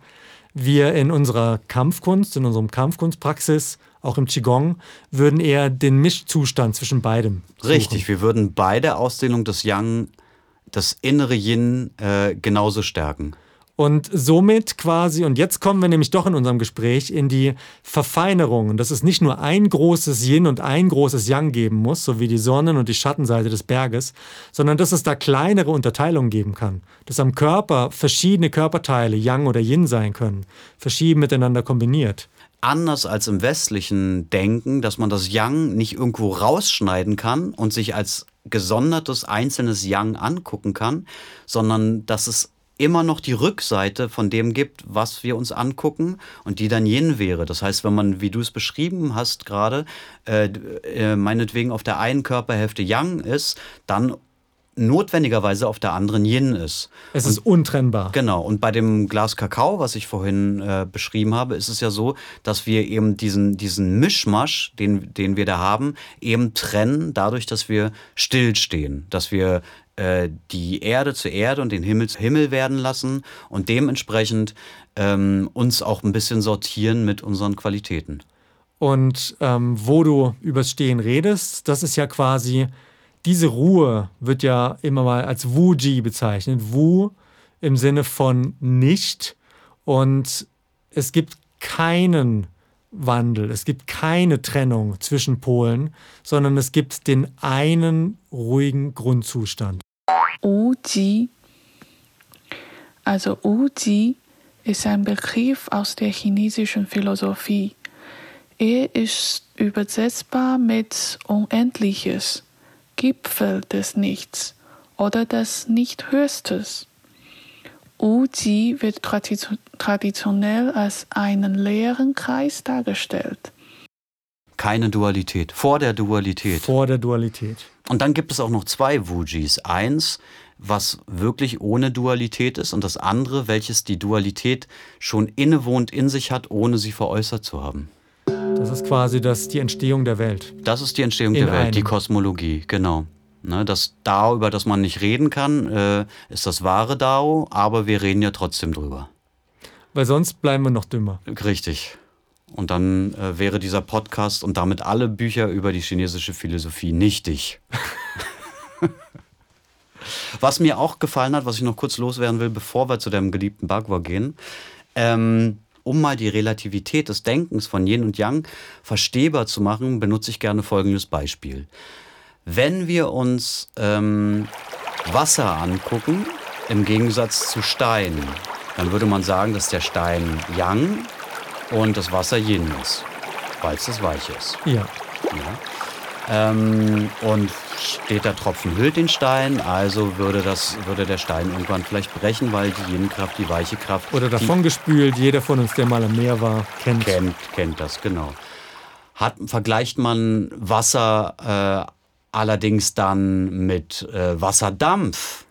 B: wir in unserer Kampfkunst, in unserem Kampfkunstpraxis, auch im Qigong, würden eher den Mischzustand zwischen beidem.
A: Suchen. Richtig, wir würden bei der Ausdehnung des Yang das innere Yin äh, genauso stärken.
B: Und somit quasi, und jetzt kommen wir nämlich doch in unserem Gespräch in die Verfeinerung, dass es nicht nur ein großes Yin und ein großes Yang geben muss, so wie die Sonnen- und die Schattenseite des Berges, sondern dass es da kleinere Unterteilungen geben kann. Dass am Körper verschiedene Körperteile Yang oder Yin sein können, verschieden miteinander kombiniert.
A: Anders als im westlichen Denken, dass man das Yang nicht irgendwo rausschneiden kann und sich als gesondertes einzelnes Yang angucken kann, sondern dass es immer noch die Rückseite von dem gibt, was wir uns angucken und die dann Yin wäre. Das heißt, wenn man, wie du es beschrieben hast gerade, äh, äh, meinetwegen auf der einen Körperhälfte Yang ist, dann notwendigerweise auf der anderen Yin ist.
B: Es ist untrennbar.
A: Genau. Und bei dem Glas Kakao, was ich vorhin äh, beschrieben habe, ist es ja so, dass wir eben diesen, diesen Mischmasch, den, den wir da haben, eben trennen, dadurch, dass wir stillstehen, dass wir äh, die Erde zu Erde und den Himmel zu Himmel werden lassen und dementsprechend ähm, uns auch ein bisschen sortieren mit unseren Qualitäten.
B: Und ähm, wo du übers Stehen redest, das ist ja quasi diese Ruhe wird ja immer mal als Wu-Ji bezeichnet. Wu im Sinne von nicht. Und es gibt keinen Wandel, es gibt keine Trennung zwischen Polen, sondern es gibt den einen ruhigen Grundzustand.
C: Wu-Ji. Also Wu-Ji ist ein Begriff aus der chinesischen Philosophie. Er ist übersetzbar mit Unendliches. Gipfel des Nichts oder des Nichthöchstes. Uji wird traditionell als einen leeren Kreis dargestellt.
A: Keine Dualität, vor der Dualität.
B: Vor der Dualität.
A: Und dann gibt es auch noch zwei Wujis. Eins, was wirklich ohne Dualität ist und das andere, welches die Dualität schon innewohnt in sich hat, ohne sie veräußert zu haben.
B: Das ist quasi das, die Entstehung der Welt.
A: Das ist die Entstehung In der Welt, einem. die Kosmologie, genau. Ne, das Dao, über das man nicht reden kann, äh, ist das wahre Dao, aber wir reden ja trotzdem drüber.
B: Weil sonst bleiben wir noch dümmer.
A: Richtig. Und dann äh, wäre dieser Podcast und damit alle Bücher über die chinesische Philosophie nichtig. [LAUGHS] was mir auch gefallen hat, was ich noch kurz loswerden will, bevor wir zu deinem geliebten Bagua gehen, ähm, um mal die Relativität des Denkens von Yin und Yang verstehbar zu machen, benutze ich gerne folgendes Beispiel. Wenn wir uns ähm, Wasser angucken, im Gegensatz zu Stein, dann würde man sagen, dass der Stein Yang und das Wasser Yin ist, weil es das Weiche ist.
B: Ja. ja.
A: Ähm, und steht der Tropfen hüllt den Stein, also würde, das, würde der Stein irgendwann vielleicht brechen, weil die Yin-Kraft, die weiche Kraft.
B: Oder davongespült, jeder von uns, der mal am Meer war, kennt.
A: Kennt, kennt das, genau. Hat, vergleicht man Wasser äh, allerdings dann mit äh, Wasserdampf,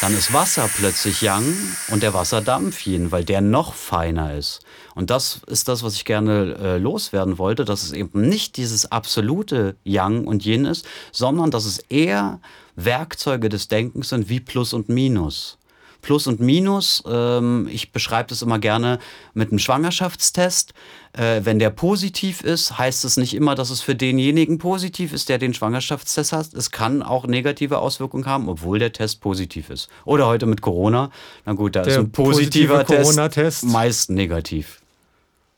A: dann ist Wasser plötzlich Yang und der Wasserdampf Yin, weil der noch feiner ist. Und das ist das, was ich gerne äh, loswerden wollte, dass es eben nicht dieses absolute Yang und Yin ist, sondern dass es eher Werkzeuge des Denkens sind wie Plus und Minus. Plus und Minus. Ähm, ich beschreibe das immer gerne mit einem Schwangerschaftstest. Äh, wenn der positiv ist, heißt es nicht immer, dass es für denjenigen positiv ist, der den Schwangerschaftstest hat. Es kann auch negative Auswirkungen haben, obwohl der Test positiv ist. Oder heute mit Corona. Na gut, da der ist ein positiver Test meist negativ.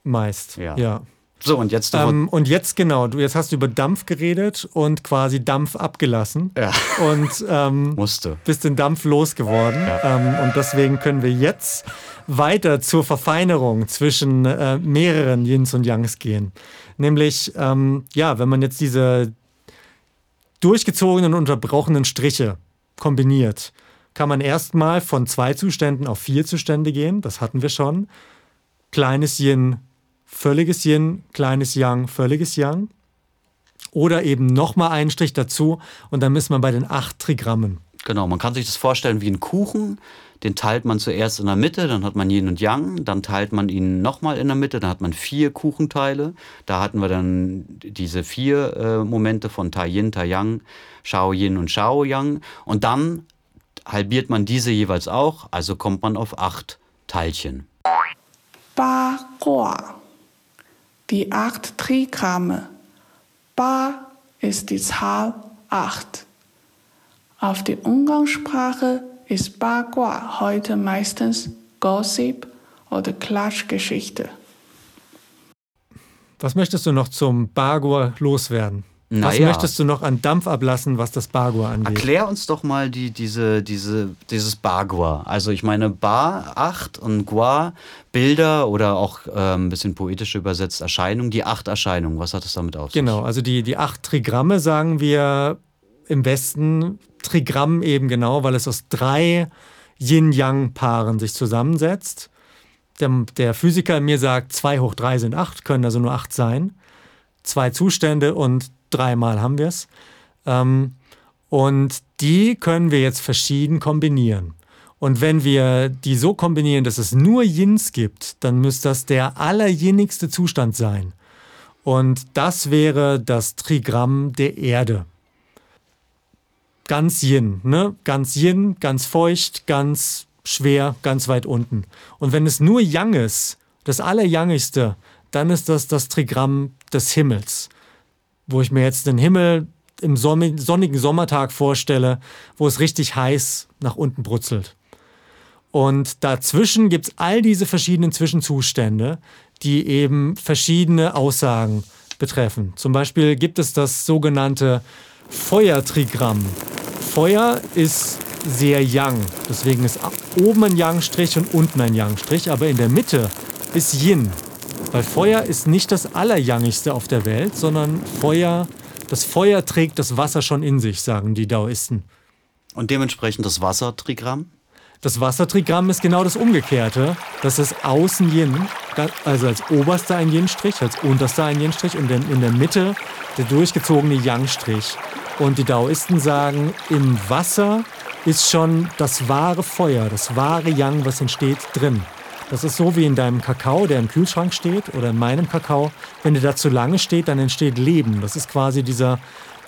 B: Meist, ja. ja.
A: So, und jetzt.
B: Ähm, und jetzt genau, du jetzt hast du über Dampf geredet und quasi Dampf abgelassen.
A: Ja.
B: Und ähm, [LAUGHS]
A: musste.
B: Bist den Dampf losgeworden. Ja. Ähm, und deswegen können wir jetzt weiter zur Verfeinerung zwischen äh, mehreren Yins und Yangs gehen. Nämlich, ähm, ja, wenn man jetzt diese durchgezogenen und unterbrochenen Striche kombiniert, kann man erstmal von zwei Zuständen auf vier Zustände gehen. Das hatten wir schon. Kleines Yin, völliges Yin, kleines Yang, völliges Yang. Oder eben nochmal einen Strich dazu und dann ist man bei den acht Trigrammen.
A: Genau, man kann sich das vorstellen wie ein Kuchen. Den teilt man zuerst in der Mitte, dann hat man Yin und Yang, dann teilt man ihn nochmal in der Mitte, dann hat man vier Kuchenteile. Da hatten wir dann diese vier äh, Momente von Tai Yin, Tai Yang, Shao Yin und Shao Yang. Und dann halbiert man diese jeweils auch, also kommt man auf acht Teilchen.
C: Ba die acht Trigramme. Ba ist die Zahl acht. Auf der Umgangssprache ist Ba Gua heute meistens Gossip oder Klatschgeschichte.
B: Was möchtest du noch zum Bagua loswerden? Was naja. möchtest du noch an Dampf ablassen, was das Bagua angeht?
A: Erklär uns doch mal die, diese, diese, dieses Bagua. Also ich meine, Ba, acht und Gua, Bilder oder auch äh, ein bisschen poetisch übersetzt Erscheinungen, die acht Erscheinungen. Was hat es damit auf
B: sich? Genau, also die, die acht Trigramme sagen wir im Westen, Trigramm eben genau, weil es aus drei Yin-Yang-Paaren sich zusammensetzt. Der, der, Physiker in mir sagt, 2 hoch 3 sind 8, können also nur 8 sein. Zwei Zustände und dreimal haben wir es. Ähm, und die können wir jetzt verschieden kombinieren. Und wenn wir die so kombinieren, dass es nur Yins gibt, dann müsste das der allerjinnigste Zustand sein. Und das wäre das Trigramm der Erde. Ganz Yin, ne? Ganz Yin, ganz feucht, ganz schwer, ganz weit unten. Und wenn es nur Yang ist, das Allerjangigste, dann ist das das Trigramm des Himmels. Wo ich mir jetzt den Himmel im sonnigen Sommertag vorstelle, wo es richtig heiß nach unten brutzelt. Und dazwischen gibt es all diese verschiedenen Zwischenzustände, die eben verschiedene Aussagen betreffen. Zum Beispiel gibt es das sogenannte Feuertrigramm. Feuer ist sehr Yang, deswegen ist oben ein Yang-Strich und unten ein Yang-Strich, aber in der Mitte ist Yin. Weil Feuer ist nicht das Allerjangigste auf der Welt, sondern Feuer, das Feuer trägt das Wasser schon in sich, sagen die Daoisten.
A: Und dementsprechend das Wassertrigramm?
B: Das Wassertrigramm ist genau das Umgekehrte. Das ist außen Yin, also als oberster ein Yin-Strich, als unterster ein Yin-Strich und in der Mitte der durchgezogene Yang-Strich. Und die Daoisten sagen, im Wasser ist schon das wahre Feuer, das wahre Yang, was entsteht, drin. Das ist so wie in deinem Kakao, der im Kühlschrank steht, oder in meinem Kakao. Wenn der da zu lange steht, dann entsteht Leben. Das ist quasi dieser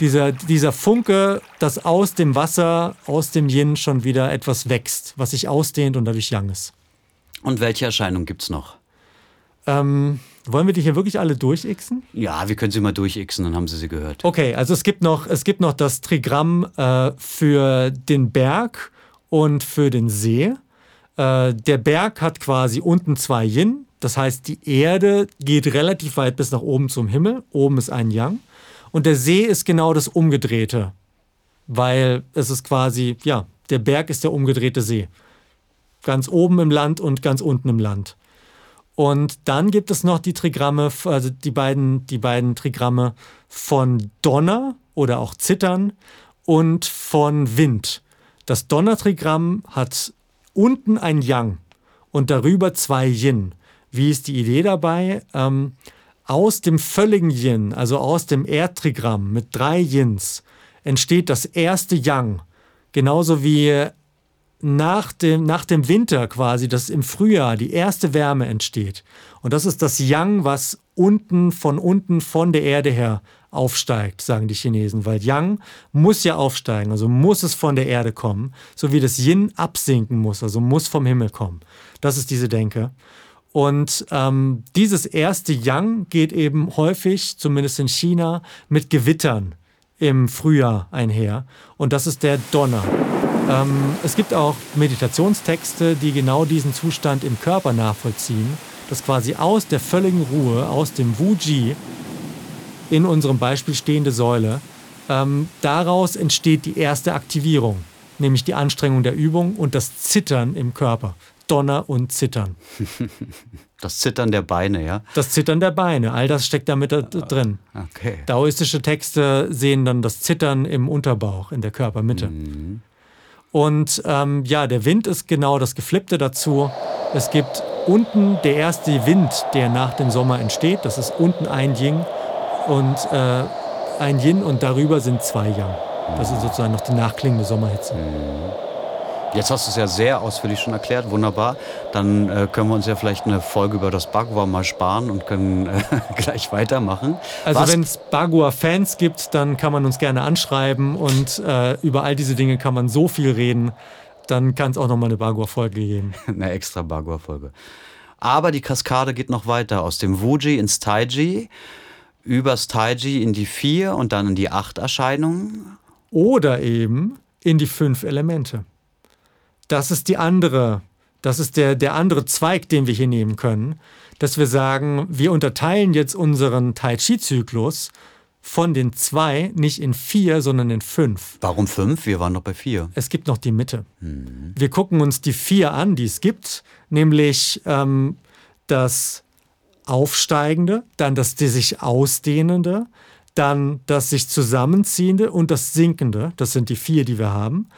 B: dieser, dieser Funke, dass aus dem Wasser, aus dem Yin schon wieder etwas wächst, was sich ausdehnt und dadurch Yang ist.
A: Und welche Erscheinungen gibt es noch?
B: Ähm, wollen wir die hier wirklich alle durchixen?
A: Ja, wir können sie mal durchixen, dann haben Sie sie gehört.
B: Okay, also es gibt noch, es gibt noch das Trigramm äh, für den Berg und für den See. Äh, der Berg hat quasi unten zwei Yin, das heißt, die Erde geht relativ weit bis nach oben zum Himmel. Oben ist ein Yang. Und der See ist genau das Umgedrehte, weil es ist quasi, ja, der Berg ist der umgedrehte See. Ganz oben im Land und ganz unten im Land. Und dann gibt es noch die Trigramme, also die beiden, die beiden Trigramme von Donner oder auch Zittern und von Wind. Das Donnertrigramm hat unten ein Yang und darüber zwei Yin. Wie ist die Idee dabei? Ähm, aus dem völligen Yin, also aus dem Erdtrigramm mit drei Yins, entsteht das erste Yang. Genauso wie nach dem, nach dem Winter quasi, dass im Frühjahr die erste Wärme entsteht. Und das ist das Yang, was unten, von unten, von der Erde her aufsteigt, sagen die Chinesen. Weil Yang muss ja aufsteigen, also muss es von der Erde kommen, so wie das Yin absinken muss, also muss vom Himmel kommen. Das ist diese Denke. Und ähm, dieses erste Yang geht eben häufig, zumindest in China, mit Gewittern im Frühjahr einher. Und das ist der Donner. Ähm, es gibt auch Meditationstexte, die genau diesen Zustand im Körper nachvollziehen, dass quasi aus der völligen Ruhe, aus dem Wuji, in unserem Beispiel stehende Säule, ähm, daraus entsteht die erste Aktivierung, nämlich die Anstrengung der Übung und das Zittern im Körper. Donner und Zittern. [LAUGHS]
A: Das Zittern der Beine, ja?
B: Das Zittern der Beine, all das steckt damit drin.
A: Okay.
B: Daoistische Texte sehen dann das Zittern im Unterbauch, in der Körpermitte. Mhm. Und ähm, ja, der Wind ist genau das Geflippte dazu. Es gibt unten der erste Wind, der nach dem Sommer entsteht. Das ist unten ein Yin und äh, ein Yin und darüber sind zwei Yang. Das ist sozusagen noch die nachklingende Sommerhitze. Mhm.
A: Jetzt hast du es ja sehr ausführlich schon erklärt, wunderbar. Dann äh, können wir uns ja vielleicht eine Folge über das Bagua mal sparen und können äh, [LAUGHS] gleich weitermachen.
B: Also wenn es Bagua-Fans gibt, dann kann man uns gerne anschreiben und äh, über all diese Dinge kann man so viel reden. Dann kann es auch nochmal eine Bagua-Folge geben. [LAUGHS]
A: eine extra Bagua-Folge. Aber die Kaskade geht noch weiter. Aus dem Wuji ins Taiji, übers Taiji in die vier und dann in die acht Erscheinungen.
B: Oder eben in die fünf Elemente das ist die andere, das ist der, der andere Zweig, den wir hier nehmen können, dass wir sagen, wir unterteilen jetzt unseren Tai Chi-Zyklus von den zwei nicht in vier, sondern in fünf.
A: Warum fünf? Wir waren noch bei vier.
B: Es gibt noch die Mitte. Mhm. Wir gucken uns die vier an, die es gibt, nämlich ähm, das Aufsteigende, dann das sich Ausdehnende, dann das sich Zusammenziehende und das Sinkende. Das sind die vier, die wir haben.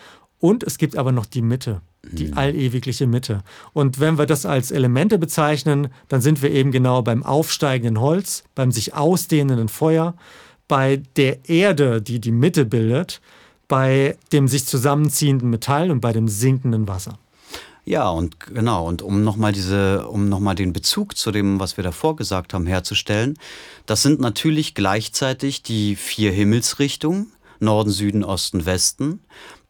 B: Und es gibt aber noch die Mitte. die allewigliche Mitte. Und wenn wir das als Elemente bezeichnen, dann sind wir eben genau beim aufsteigenden Holz, beim sich ausdehnenden Feuer, bei der Erde, die die Mitte bildet, bei dem sich zusammenziehenden Metall und bei dem sinkenden Wasser.
A: Ja, und genau, und um nochmal diese, um nochmal den Bezug zu dem, was wir davor gesagt haben, herzustellen, das sind natürlich gleichzeitig die vier Himmelsrichtungen, Norden, Süden, Osten, Westen.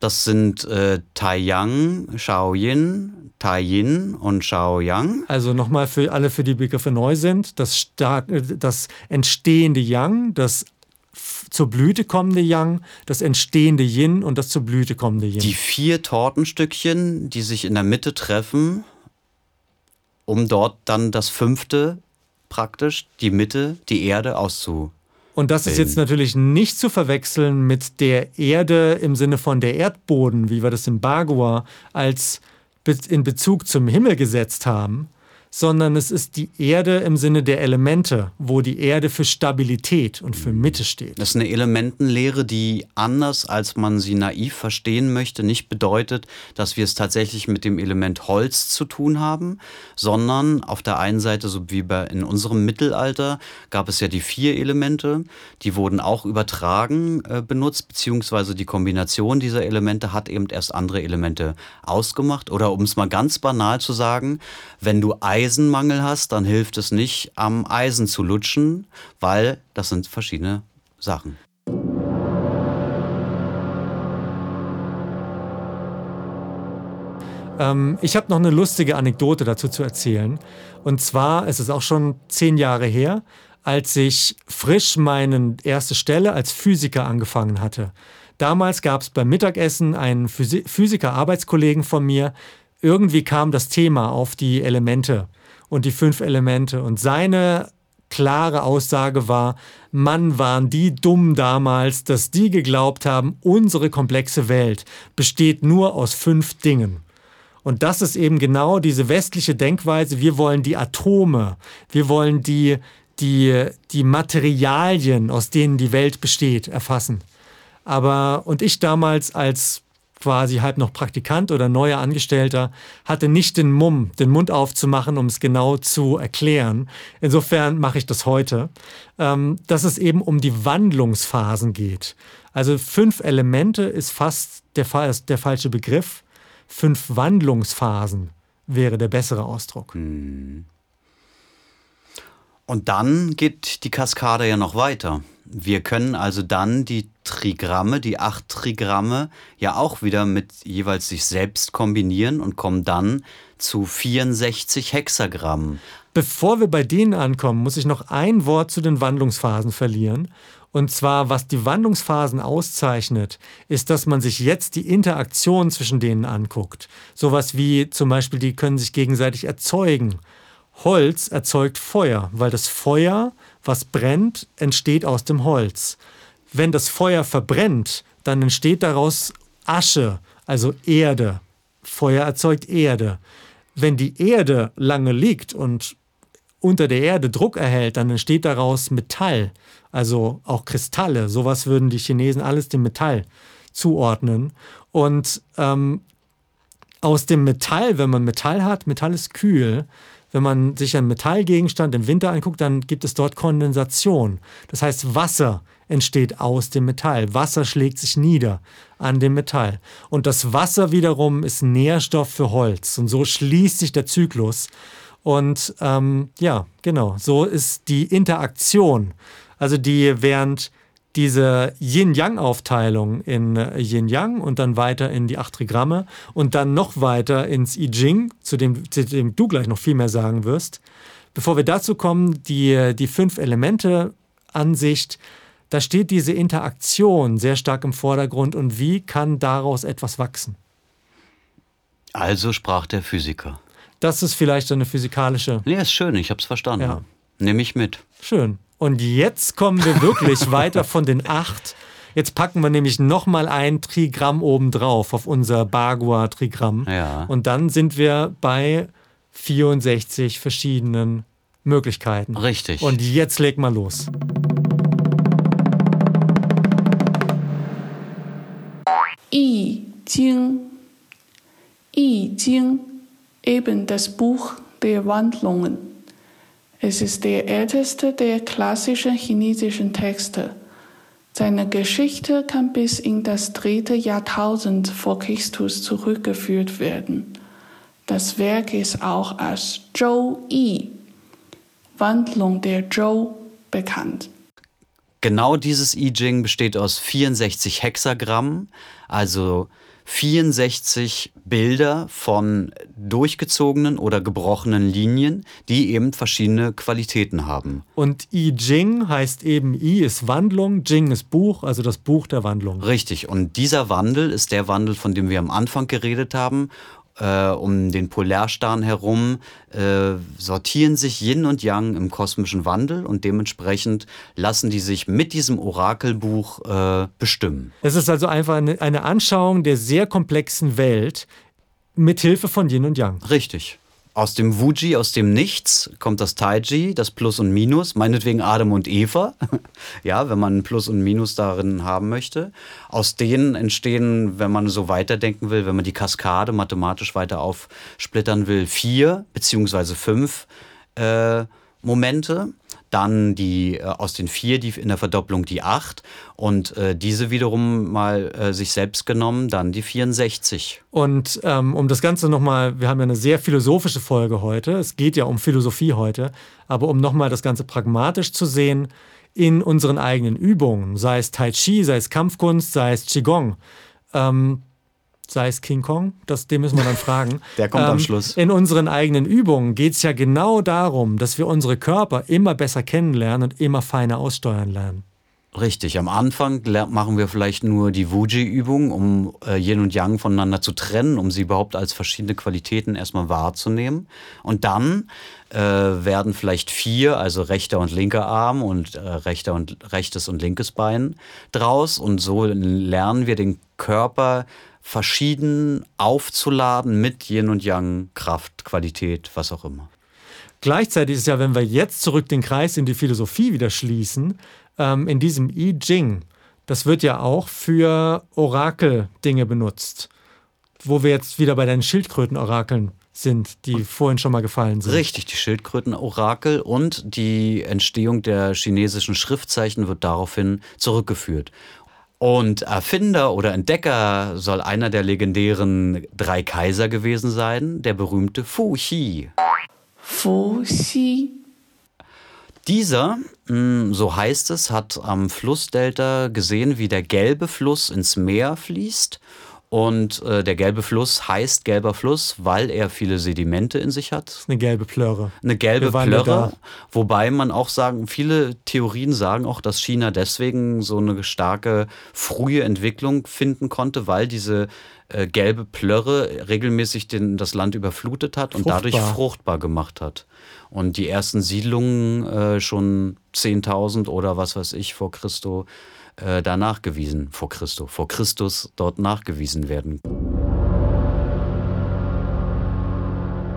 A: Das sind äh, Taiyang, Shaoyin, Taiyin und Shaoyang.
B: Also nochmal für alle, für die Begriffe neu sind, das, Start, das entstehende Yang, das zur Blüte kommende Yang, das entstehende Yin und das zur Blüte kommende Yin.
A: Die vier Tortenstückchen, die sich in der Mitte treffen, um dort dann das fünfte praktisch, die Mitte, die Erde auszu.
B: Und das ist jetzt natürlich nicht zu verwechseln mit der Erde im Sinne von der Erdboden, wie wir das im Bagua als in Bezug zum Himmel gesetzt haben, sondern es ist die Erde im Sinne der Elemente, wo die Erde für Stabilität und für Mitte steht.
A: Das ist eine Elementenlehre, die anders als man sie naiv verstehen möchte, nicht bedeutet, dass wir es tatsächlich mit dem Element Holz zu tun haben, sondern auf der einen Seite, so wie bei in unserem Mittelalter, gab es ja die vier Elemente, die wurden auch übertragen äh, benutzt, beziehungsweise die Kombination dieser Elemente hat eben erst andere Elemente ausgemacht. Oder um es mal ganz banal zu sagen, wenn du Eisenmangel hast, dann hilft es nicht, am Eisen zu lutschen, weil das sind verschiedene Sachen.
B: Ähm, ich habe noch eine lustige Anekdote dazu zu erzählen. Und zwar ist es auch schon zehn Jahre her, als ich frisch meine erste Stelle als Physiker angefangen hatte. Damals gab es beim Mittagessen einen Physiker-Arbeitskollegen von mir, irgendwie kam das Thema auf die Elemente und die fünf Elemente. Und seine klare Aussage war, Mann, waren die dumm damals, dass die geglaubt haben, unsere komplexe Welt besteht nur aus fünf Dingen. Und das ist eben genau diese westliche Denkweise. Wir wollen die Atome, wir wollen die, die, die Materialien, aus denen die Welt besteht, erfassen. Aber, und ich damals als quasi halb noch Praktikant oder neuer Angestellter, hatte nicht den Mumm, den Mund aufzumachen, um es genau zu erklären. Insofern mache ich das heute, ähm, dass es eben um die Wandlungsphasen geht. Also fünf Elemente ist fast der, der falsche Begriff. Fünf Wandlungsphasen wäre der bessere Ausdruck.
A: Hm. Und dann geht die Kaskade ja noch weiter. Wir können also dann die Trigramme, die acht Trigramme, ja auch wieder mit jeweils sich selbst kombinieren und kommen dann zu 64 Hexagrammen.
B: Bevor wir bei denen ankommen, muss ich noch ein Wort zu den Wandlungsphasen verlieren. Und zwar, was die Wandlungsphasen auszeichnet, ist, dass man sich jetzt die Interaktion zwischen denen anguckt. Sowas wie zum Beispiel, die können sich gegenseitig erzeugen. Holz erzeugt Feuer, weil das Feuer was brennt, entsteht aus dem Holz. Wenn das Feuer verbrennt, dann entsteht daraus Asche, also Erde. Feuer erzeugt Erde. Wenn die Erde lange liegt und unter der Erde Druck erhält, dann entsteht daraus Metall, also auch Kristalle. Sowas würden die Chinesen alles dem Metall zuordnen. Und ähm, aus dem Metall, wenn man Metall hat, Metall ist kühl, wenn man sich einen Metallgegenstand im Winter anguckt, dann gibt es dort Kondensation. Das heißt, Wasser entsteht aus dem Metall. Wasser schlägt sich nieder an dem Metall. Und das Wasser wiederum ist Nährstoff für Holz. Und so schließt sich der Zyklus. Und ähm, ja, genau, so ist die Interaktion. Also die, während diese Yin-Yang-Aufteilung in äh, Yin-Yang und dann weiter in die acht Trigramme und dann noch weiter ins I Ching, zu dem, zu dem du gleich noch viel mehr sagen wirst. Bevor wir dazu kommen, die, die fünf Elemente-Ansicht, da steht diese Interaktion sehr stark im Vordergrund und wie kann daraus etwas wachsen?
A: Also sprach der Physiker.
B: Das ist vielleicht eine physikalische.
A: Nee, ist schön, ich habe es verstanden. Ja. Nehme ich mit.
B: Schön. Und jetzt kommen wir wirklich [LAUGHS] weiter von den acht. Jetzt packen wir nämlich nochmal ein Trigramm obendrauf auf unser Bagua-Trigramm.
A: Ja.
B: Und dann sind wir bei 64 verschiedenen Möglichkeiten.
A: Richtig.
B: Und jetzt leg mal los. I, Jing,
C: I Ching, eben das Buch der Wandlungen. Es ist der älteste der klassischen chinesischen Texte. Seine Geschichte kann bis in das dritte Jahrtausend vor Christus zurückgeführt werden. Das Werk ist auch als Zhou Yi, Wandlung der Zhou, bekannt.
A: Genau dieses I Ching besteht aus 64 Hexagrammen, also 64 Bilder von durchgezogenen oder gebrochenen Linien, die eben verschiedene Qualitäten haben.
B: Und I Ching heißt eben I ist Wandlung, Jing ist Buch, also das Buch der Wandlung.
A: Richtig, und dieser Wandel ist der Wandel, von dem wir am Anfang geredet haben äh, um den Polarstern herum äh, sortieren sich Yin und Yang im kosmischen Wandel und dementsprechend lassen die sich mit diesem Orakelbuch äh, bestimmen.
B: Es ist also einfach eine, eine Anschauung der sehr komplexen Welt mit Hilfe von Yin und Yang.
A: Richtig. Aus dem Wuji, aus dem Nichts, kommt das Taiji, das Plus und Minus, meinetwegen Adam und Eva, [LAUGHS] ja, wenn man Plus und Minus darin haben möchte. Aus denen entstehen, wenn man so weiterdenken will, wenn man die Kaskade mathematisch weiter aufsplittern will, vier beziehungsweise fünf äh, Momente dann die äh, aus den vier, die in der Verdopplung die acht. Und äh, diese wiederum mal äh, sich selbst genommen, dann die 64.
B: Und ähm, um das Ganze nochmal, wir haben ja eine sehr philosophische Folge heute, es geht ja um Philosophie heute, aber um nochmal das Ganze pragmatisch zu sehen, in unseren eigenen Übungen, sei es Tai Chi, sei es Kampfkunst, sei es Qigong, ähm, sei es King Kong, das, den müssen wir dann fragen. [LAUGHS]
A: Der kommt ähm, am Schluss.
B: In unseren eigenen Übungen geht es ja genau darum, dass wir unsere Körper immer besser kennenlernen und immer feiner aussteuern lernen.
A: Richtig, am Anfang machen wir vielleicht nur die Wuji-Übung, um äh, Yin und Yang voneinander zu trennen, um sie überhaupt als verschiedene Qualitäten erstmal wahrzunehmen. Und dann äh, werden vielleicht vier, also rechter und linker Arm und äh, rechter und rechtes und linkes Bein draus. Und so lernen wir den Körper verschieden aufzuladen mit Yin und Yang, Kraft, Qualität, was auch immer.
B: Gleichzeitig ist ja, wenn wir jetzt zurück den Kreis in die Philosophie wieder schließen, ähm, in diesem I Ching, das wird ja auch für Orakel-Dinge benutzt, wo wir jetzt wieder bei deinen Schildkröten-Orakeln sind, die vorhin schon mal gefallen sind.
A: Richtig, die Schildkröten-Orakel und die Entstehung der chinesischen Schriftzeichen wird daraufhin zurückgeführt. Und Erfinder oder Entdecker soll einer der legendären drei Kaiser gewesen sein, der berühmte Fu Xi.
C: Fu Xi.
A: Dieser, hm, so heißt es, hat am Flussdelta gesehen, wie der gelbe Fluss ins Meer fließt und äh, der gelbe Fluss heißt gelber Fluss, weil er viele Sedimente in sich hat.
B: Eine gelbe Plörre.
A: Eine gelbe Plörre. Wobei man auch sagen, viele Theorien sagen auch, dass China deswegen so eine starke frühe Entwicklung finden konnte, weil diese äh, gelbe Plörre regelmäßig den, das Land überflutet hat fruchtbar. und dadurch fruchtbar gemacht hat. Und die ersten Siedlungen äh, schon 10.000 oder was weiß ich vor Christo äh, da nachgewiesen, vor Christus, vor Christus dort nachgewiesen werden.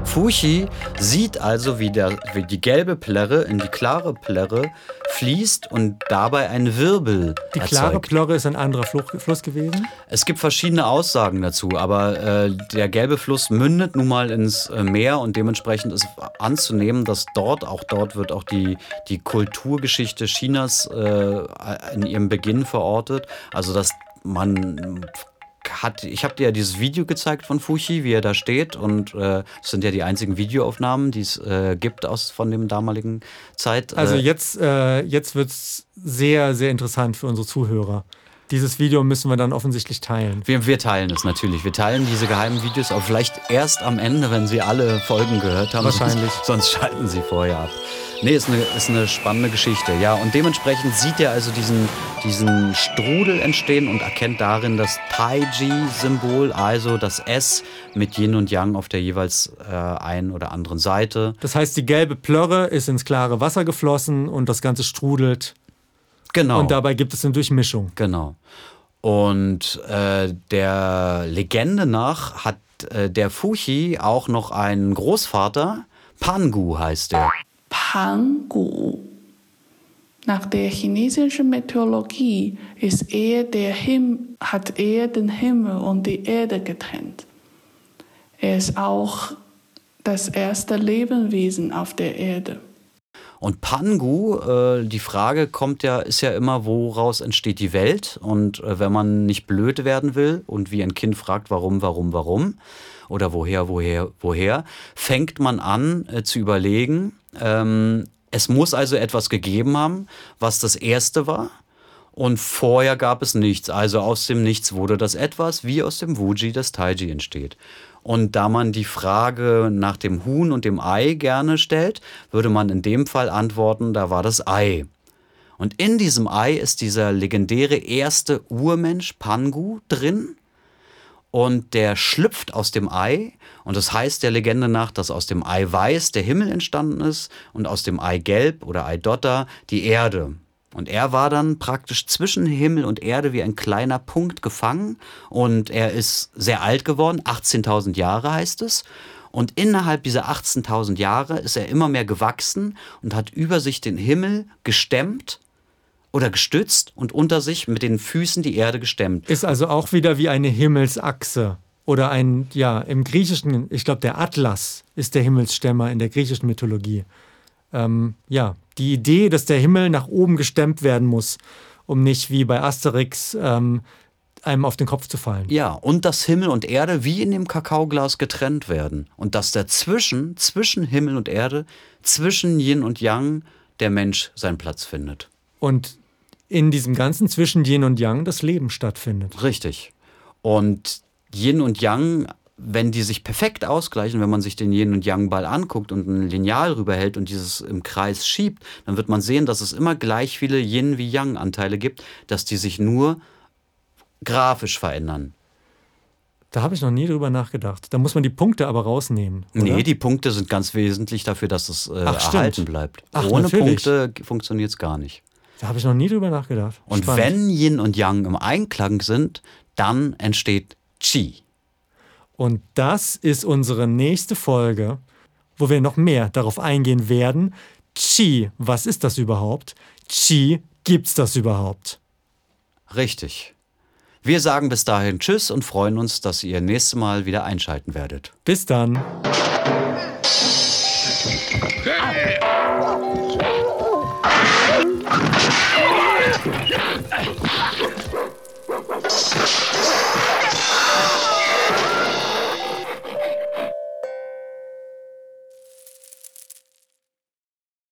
A: Fuchi sieht also, wie, der, wie die gelbe Plärre in die klare Plärre fließt und dabei ein Wirbel
B: Die klare Plörre ist ein anderer Fluss gewesen?
A: Es gibt verschiedene Aussagen dazu, aber äh, der gelbe Fluss mündet nun mal ins äh, Meer und dementsprechend ist anzunehmen, dass dort, auch dort wird auch die, die Kulturgeschichte Chinas äh, in ihrem Beginn verortet. Also dass man hat, ich habe dir ja dieses Video gezeigt von Fuchi, wie er da steht und äh, das sind ja die einzigen Videoaufnahmen, die es äh, gibt aus von dem damaligen Zeit.
B: Also äh, jetzt, äh, jetzt wird es sehr, sehr interessant für unsere Zuhörer. Dieses Video müssen wir dann offensichtlich teilen.
A: Wir, wir teilen es natürlich. Wir teilen diese geheimen Videos, aber vielleicht erst am Ende, wenn Sie alle Folgen gehört haben.
B: Wahrscheinlich.
A: Sonst, [LAUGHS] sonst schalten Sie vorher ab. Nee, ist eine, ist eine spannende Geschichte. Ja, und dementsprechend sieht er also diesen, diesen Strudel entstehen und erkennt darin das Taiji-Symbol, also das S mit Yin und Yang auf der jeweils äh, einen oder anderen Seite.
B: Das heißt, die gelbe Plörre ist ins klare Wasser geflossen und das Ganze strudelt.
A: Genau.
B: Und dabei gibt es eine Durchmischung.
A: Genau. Und äh, der Legende nach hat äh, der Fuchi auch noch einen Großvater. Pangu heißt er.
C: Pangu. Nach der chinesischen Mythologie ist er der Him hat er den Himmel und die Erde getrennt. Er ist auch das erste Lebewesen auf der Erde.
A: Und Pangu, äh, die Frage kommt ja, ist ja immer, woraus entsteht die Welt? Und äh, wenn man nicht blöd werden will und wie ein Kind fragt, warum, warum, warum oder woher, woher, woher, fängt man an äh, zu überlegen, ähm, es muss also etwas gegeben haben, was das erste war. Und vorher gab es nichts. Also aus dem Nichts wurde das etwas, wie aus dem Wuji das Taiji entsteht. Und da man die Frage nach dem Huhn und dem Ei gerne stellt, würde man in dem Fall antworten, da war das Ei. Und in diesem Ei ist dieser legendäre erste Urmensch Pangu drin. Und der schlüpft aus dem Ei. Und das heißt der Legende nach, dass aus dem Ei weiß der Himmel entstanden ist und aus dem Ei gelb oder Ei Dotter die Erde. Und er war dann praktisch zwischen Himmel und Erde wie ein kleiner Punkt gefangen. Und er ist sehr alt geworden, 18.000 Jahre heißt es. Und innerhalb dieser 18.000 Jahre ist er immer mehr gewachsen und hat über sich den Himmel gestemmt oder gestützt und unter sich mit den Füßen die Erde gestemmt.
B: Ist also auch wieder wie eine Himmelsachse. Oder ein, ja, im Griechischen, ich glaube, der Atlas ist der Himmelsstemmer in der griechischen Mythologie. Ähm, ja, die Idee, dass der Himmel nach oben gestemmt werden muss, um nicht wie bei Asterix ähm, einem auf den Kopf zu fallen.
A: Ja, und dass Himmel und Erde wie in dem Kakaoglas getrennt werden. Und dass dazwischen, zwischen Himmel und Erde, zwischen Yin und Yang, der Mensch seinen Platz findet.
B: Und in diesem ganzen zwischen Yin und Yang das Leben stattfindet.
A: Richtig. Und Yin und Yang wenn die sich perfekt ausgleichen, wenn man sich den Yin und Yang Ball anguckt und ein Lineal rüberhält und dieses im Kreis schiebt, dann wird man sehen, dass es immer gleich viele Yin wie Yang Anteile gibt, dass die sich nur grafisch verändern.
B: Da habe ich noch nie drüber nachgedacht. Da muss man die Punkte aber rausnehmen. Oder?
A: Nee, die Punkte sind ganz wesentlich dafür, dass es äh,
B: Ach,
A: erhalten bleibt.
B: Ach,
A: Ohne
B: natürlich.
A: Punkte funktioniert es gar nicht.
B: Da habe ich noch nie drüber nachgedacht.
A: Und
B: Spannend.
A: wenn Yin und Yang im Einklang sind, dann entsteht Qi.
B: Und das ist unsere nächste Folge, wo wir noch mehr darauf eingehen werden. Qi, was ist das überhaupt? Qi, gibt's das überhaupt?
A: Richtig. Wir sagen bis dahin Tschüss und freuen uns, dass ihr nächstes Mal wieder einschalten werdet.
B: Bis dann.